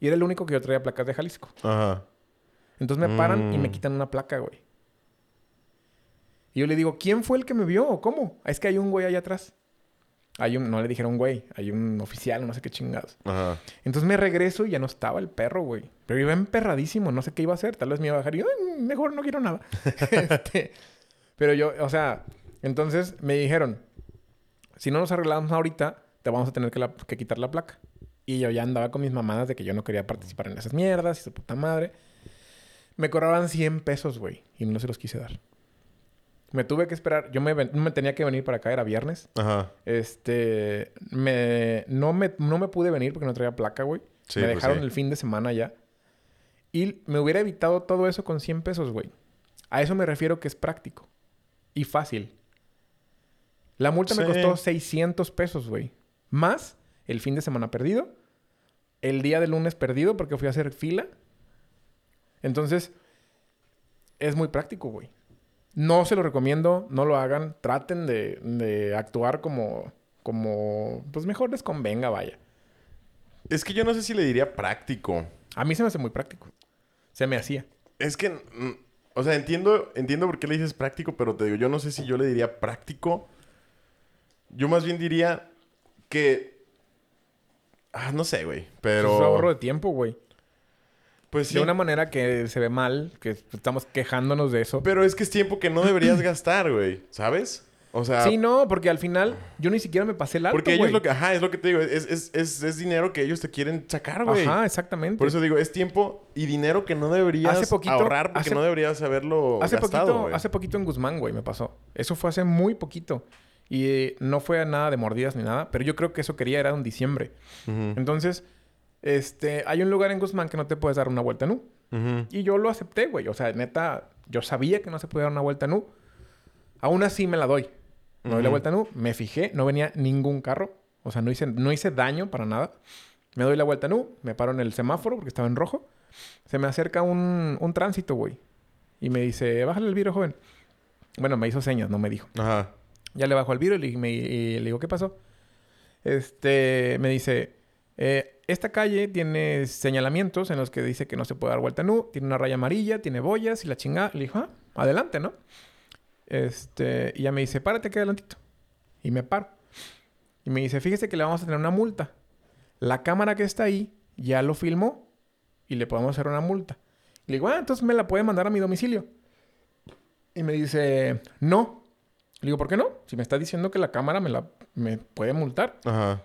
Y era el único que yo traía placas de Jalisco.
Ajá.
Entonces me paran y me
Mm.
quitan una placa, güey. Y yo le digo, ¿quién fue el que me vio o cómo? "Ah, Es que hay un güey allá atrás. Hay un, no le dijeron güey, hay un oficial, no sé qué chingados.
Ajá.
Entonces me regreso y ya no estaba el perro, güey. Pero iba emperradísimo, no sé qué iba a hacer. Tal vez me iba a bajar y yo, "Ay, mejor no quiero nada. Este, pero yo, o sea, entonces me dijeron, si no nos arreglamos ahorita, te vamos a tener que, la- que quitar la placa. Y yo ya andaba con mis mamadas de que yo no quería participar en esas mierdas y su puta madre. Me cobraban 100 pesos, güey. Y no se los quise dar. Me tuve que esperar. Yo me, me tenía que venir para acá, era viernes.
Ajá.
Este, me no, me, no me pude venir porque no traía placa, güey.
Sí,
me
pues
dejaron
sí.
el fin de semana ya. Y me hubiera evitado todo eso con 100 pesos, güey. A eso me refiero que es práctico. Y fácil. La multa me costó 600 pesos, güey. Más el fin de semana perdido. El día de lunes perdido porque fui a hacer fila. Entonces, es muy práctico, güey. No se lo recomiendo, no lo hagan. Traten de, de actuar como, como, pues mejor les convenga, vaya.
Es que yo no sé si le diría práctico.
A mí se me hace muy práctico. Se me hacía.
Es que, mm, o sea, entiendo, entiendo por qué le dices práctico, pero te digo, yo no sé si yo le diría práctico. Yo más bien diría que, ah, no sé, güey, pero,
Es ahorro de tiempo, güey.
Pues sí.
De una manera que se ve mal, que estamos quejándonos de eso.
Pero es que es tiempo que no deberías gastar, güey, ¿sabes? O sea,
Sí, no, porque al final yo ni siquiera me pasé el alto,
porque ellos
güey.
lo que, ajá, es lo que te digo, es, es, es, es dinero que ellos te quieren sacar, güey.
Ajá, exactamente.
Por eso digo, es tiempo y dinero que no deberías
Hace poquito-
ahorrar porque
hace-
no deberías haberlo
hace
gastado,
poquito, hace poquito en Guzmán, güey, me pasó. Eso fue hace muy poquito. Y eh, no fue nada de mordidas ni nada, pero yo creo que eso quería era en diciembre. Entonces, este, hay un lugar en Guzmán que no te puedes dar una vuelta nu. Y yo lo acepté, güey. O sea, neta, yo sabía que no se podía dar una vuelta nu. Aún así me la doy. Me doy la vuelta nu, me fijé, no venía ningún carro. O sea, no hice, no hice daño para nada. Me doy la vuelta nu, me paro en el semáforo porque estaba en rojo. Se me acerca un, un tránsito, güey. Y me dice, bájale el vidrio, joven. Bueno, me hizo señas, no me dijo.
Ajá.
Ya le bajo el vidrio y le, me- y le digo, ¿qué pasó? Este, me dice, eh, esta calle tiene señalamientos en los que dice que no se puede dar vuelta nu, tiene una raya amarilla, tiene boyas y la chingada. Le dijo, ah, adelante, ¿no? Este, y ya me dice, párate aquí adelantito. Y me paro. Y me dice, fíjese que le vamos a tener una multa. La cámara que está ahí ya lo filmó y le podemos hacer una multa. Le digo, ah, entonces me la puede mandar a mi domicilio. Y me dice, no. Le digo, ¿por qué no? Si me está diciendo que la cámara me la me puede multar.
Ajá.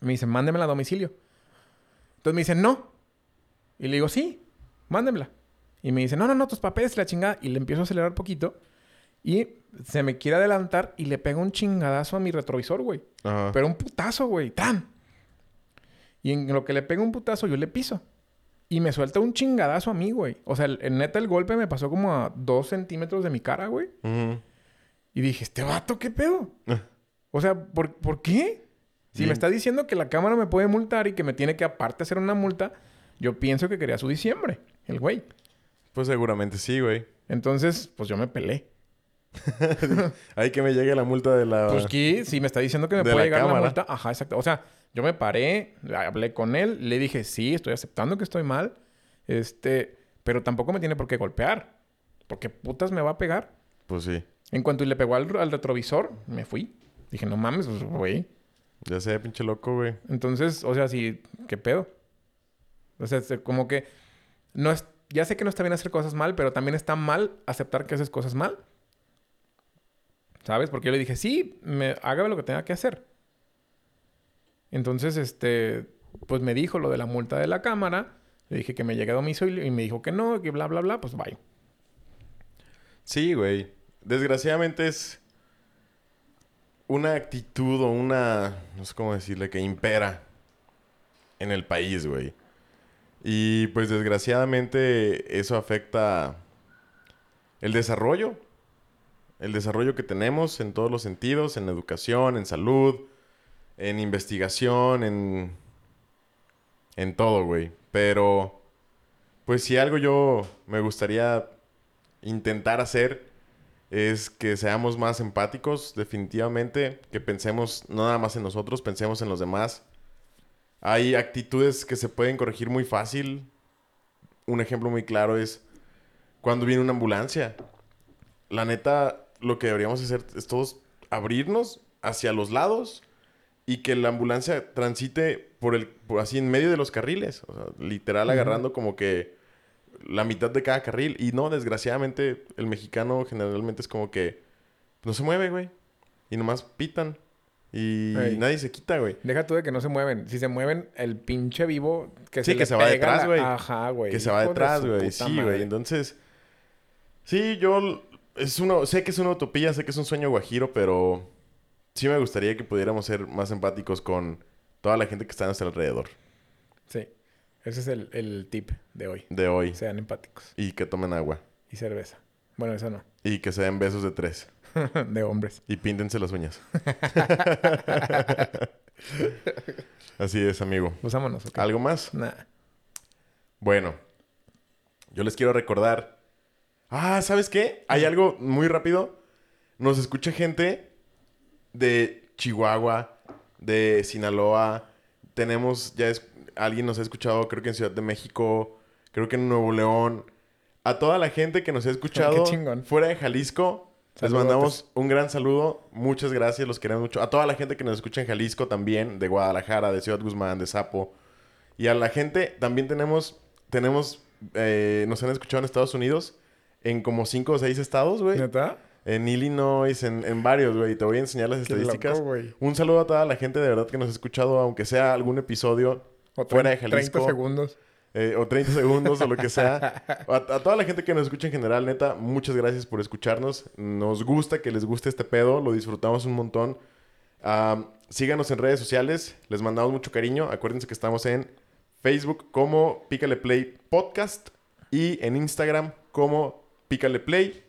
Me dice, mándemela a domicilio. Entonces me dice, no. Y le digo, sí, mándemela. Y me dice, no, no, no, tus papeles, la chingada. Y le empiezo a acelerar poquito. Y se me quiere adelantar y le pega un chingadazo a mi retrovisor, güey.
Ajá.
Pero un putazo, güey. ¡Tan! Y en lo que le pega un putazo, yo le piso. Y me suelta un chingadazo a mí, güey. O sea, el, el neta, el golpe me pasó como a dos centímetros de mi cara, güey. Y dije, ¿este vato qué pedo? O sea, ¿por, ¿por qué? Si
Bien.
me está diciendo que la cámara me puede multar y que me tiene que aparte hacer una multa, yo pienso que quería su diciembre, el güey.
Pues seguramente sí, güey.
Entonces, pues yo me pelé.
Hay que me llegue la multa de la...
Pues que si me está diciendo que me
De
puede
la
llegar la multa, ajá, exacto. O sea, yo me paré, hablé con él, le dije, sí, estoy aceptando que estoy mal, este, pero tampoco me tiene por qué golpear, porque putas me va a pegar.
Pues sí.
En cuanto le pegó al, al retrovisor, me fui. Dije, no mames, pues, güey.
Ya sé, pinche loco, güey.
Entonces, o sea, sí, ¿qué pedo? O sea, como que no es, ya sé que no está bien hacer cosas mal, pero también está mal aceptar que haces cosas mal. ¿Sabes? Porque yo le dije, sí, me, hágame lo que tenga que hacer. Entonces, este, pues me dijo lo de la multa de la cámara. Le dije que me llegue a domicilio y me dijo que no, que bla, bla, bla. Pues bye.
Sí, güey. Desgraciadamente es una actitud o una... No sé cómo decirle, que impera en el país, güey. Y pues desgraciadamente eso afecta el desarrollo. El desarrollo que tenemos en todos los sentidos, en educación, en salud, en investigación, en... En todo, güey. Pero... Pues si algo yo me gustaría intentar hacer es que seamos más empáticos, definitivamente, que pensemos no nada más en nosotros, pensemos en los demás. Hay actitudes que se pueden corregir muy fácil. Un ejemplo muy claro es cuando viene una ambulancia. La neta, lo que deberíamos hacer es todos abrirnos hacia los lados y que la ambulancia transite por el, por así en medio de los carriles. O sea, literal agarrando como que la mitad de cada carril. Y no, desgraciadamente, el mexicano generalmente es como que no se mueve, güey. Y nomás pitan. Y
Ey.
nadie se quita, güey.
Deja tú de que no se mueven. Si se mueven, el pinche vivo que
Sí,
se
que se va detrás,
la-
güey.
Ajá, güey.
Que se va detrás, güey. Sí, güey. Entonces, sí, yo es uno, sé que es una utopía, sé que es un sueño guajiro, pero sí me gustaría que pudiéramos ser más empáticos con toda la gente que está a nuestro alrededor
Sí. Ese es el, el tip de hoy.
de hoy.
Sean empáticos.
Y que tomen agua.
Y cerveza. Bueno, eso no.
Y que se den besos de tres.
de hombres.
Y píntense las uñas. Así es, amigo.
Usámonos, ¿ok?
¿Algo más?
Nah.
Bueno, yo les quiero recordar. Ah, ¿sabes qué? Hay algo muy rápido. Nos escucha gente de Chihuahua, de Sinaloa. Tenemos, ya es, alguien nos ha escuchado, creo que en Ciudad de México, creo que en Nuevo León. A toda la gente que nos ha escuchado fuera de Jalisco, les mandamos un gran saludo. Muchas gracias, los queremos mucho. A toda la gente que nos escucha en Jalisco también, de Guadalajara, de Ciudad Guzmán, de Zapo. Y a la gente también tenemos, tenemos, eh, nos han escuchado en Estados Unidos, en como cinco o seis estados, güey.
¿Neta?
En Illinois, en, en varios, güey. Te voy a enseñar las
Qué
estadísticas.
loco.
Un saludo a toda la gente de verdad que nos ha escuchado, aunque sea algún episodio
O
fuera de
30
Jalisco.
segundos.
eh, o 30 segundos o lo que sea. A, a toda la gente que nos escucha en general, neta, muchas gracias por escucharnos. Nos gusta que les guste este pedo, lo disfrutamos un montón. Síganos en redes sociales, les mandamos mucho cariño. Acuérdense que estamos en Facebook como Pícale Play Podcast y en Instagram como Pícale Play.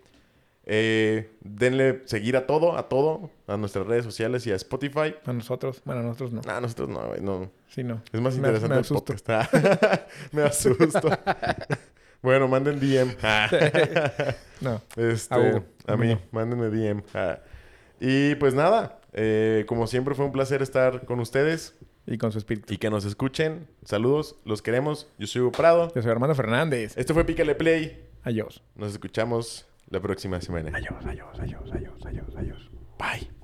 Eh, denle seguir a todo, a todo, a nuestras redes sociales y a Spotify.
A nosotros. Bueno, a nosotros no.
Nah, nosotros no, güey, no.
Sí, no.
Es más
Me-
interesante
me
el
asusto.
podcast. me asusto. bueno, manden DM.
No.
Este,
A Hugo.
a mí, mándenme DM. Ah. Y pues nada, eh, como siempre fue un placer estar con ustedes
Y con su espíritu.
y que nos escuchen. Saludos, los queremos. Yo soy Hugo Prado.
Yo soy Armando Fernández.
Esto fue Pícale Play.
Adiós.
Nos escuchamos la próxima semana.
Adiós, adiós, adiós, adiós, adiós, adiós.
Bye.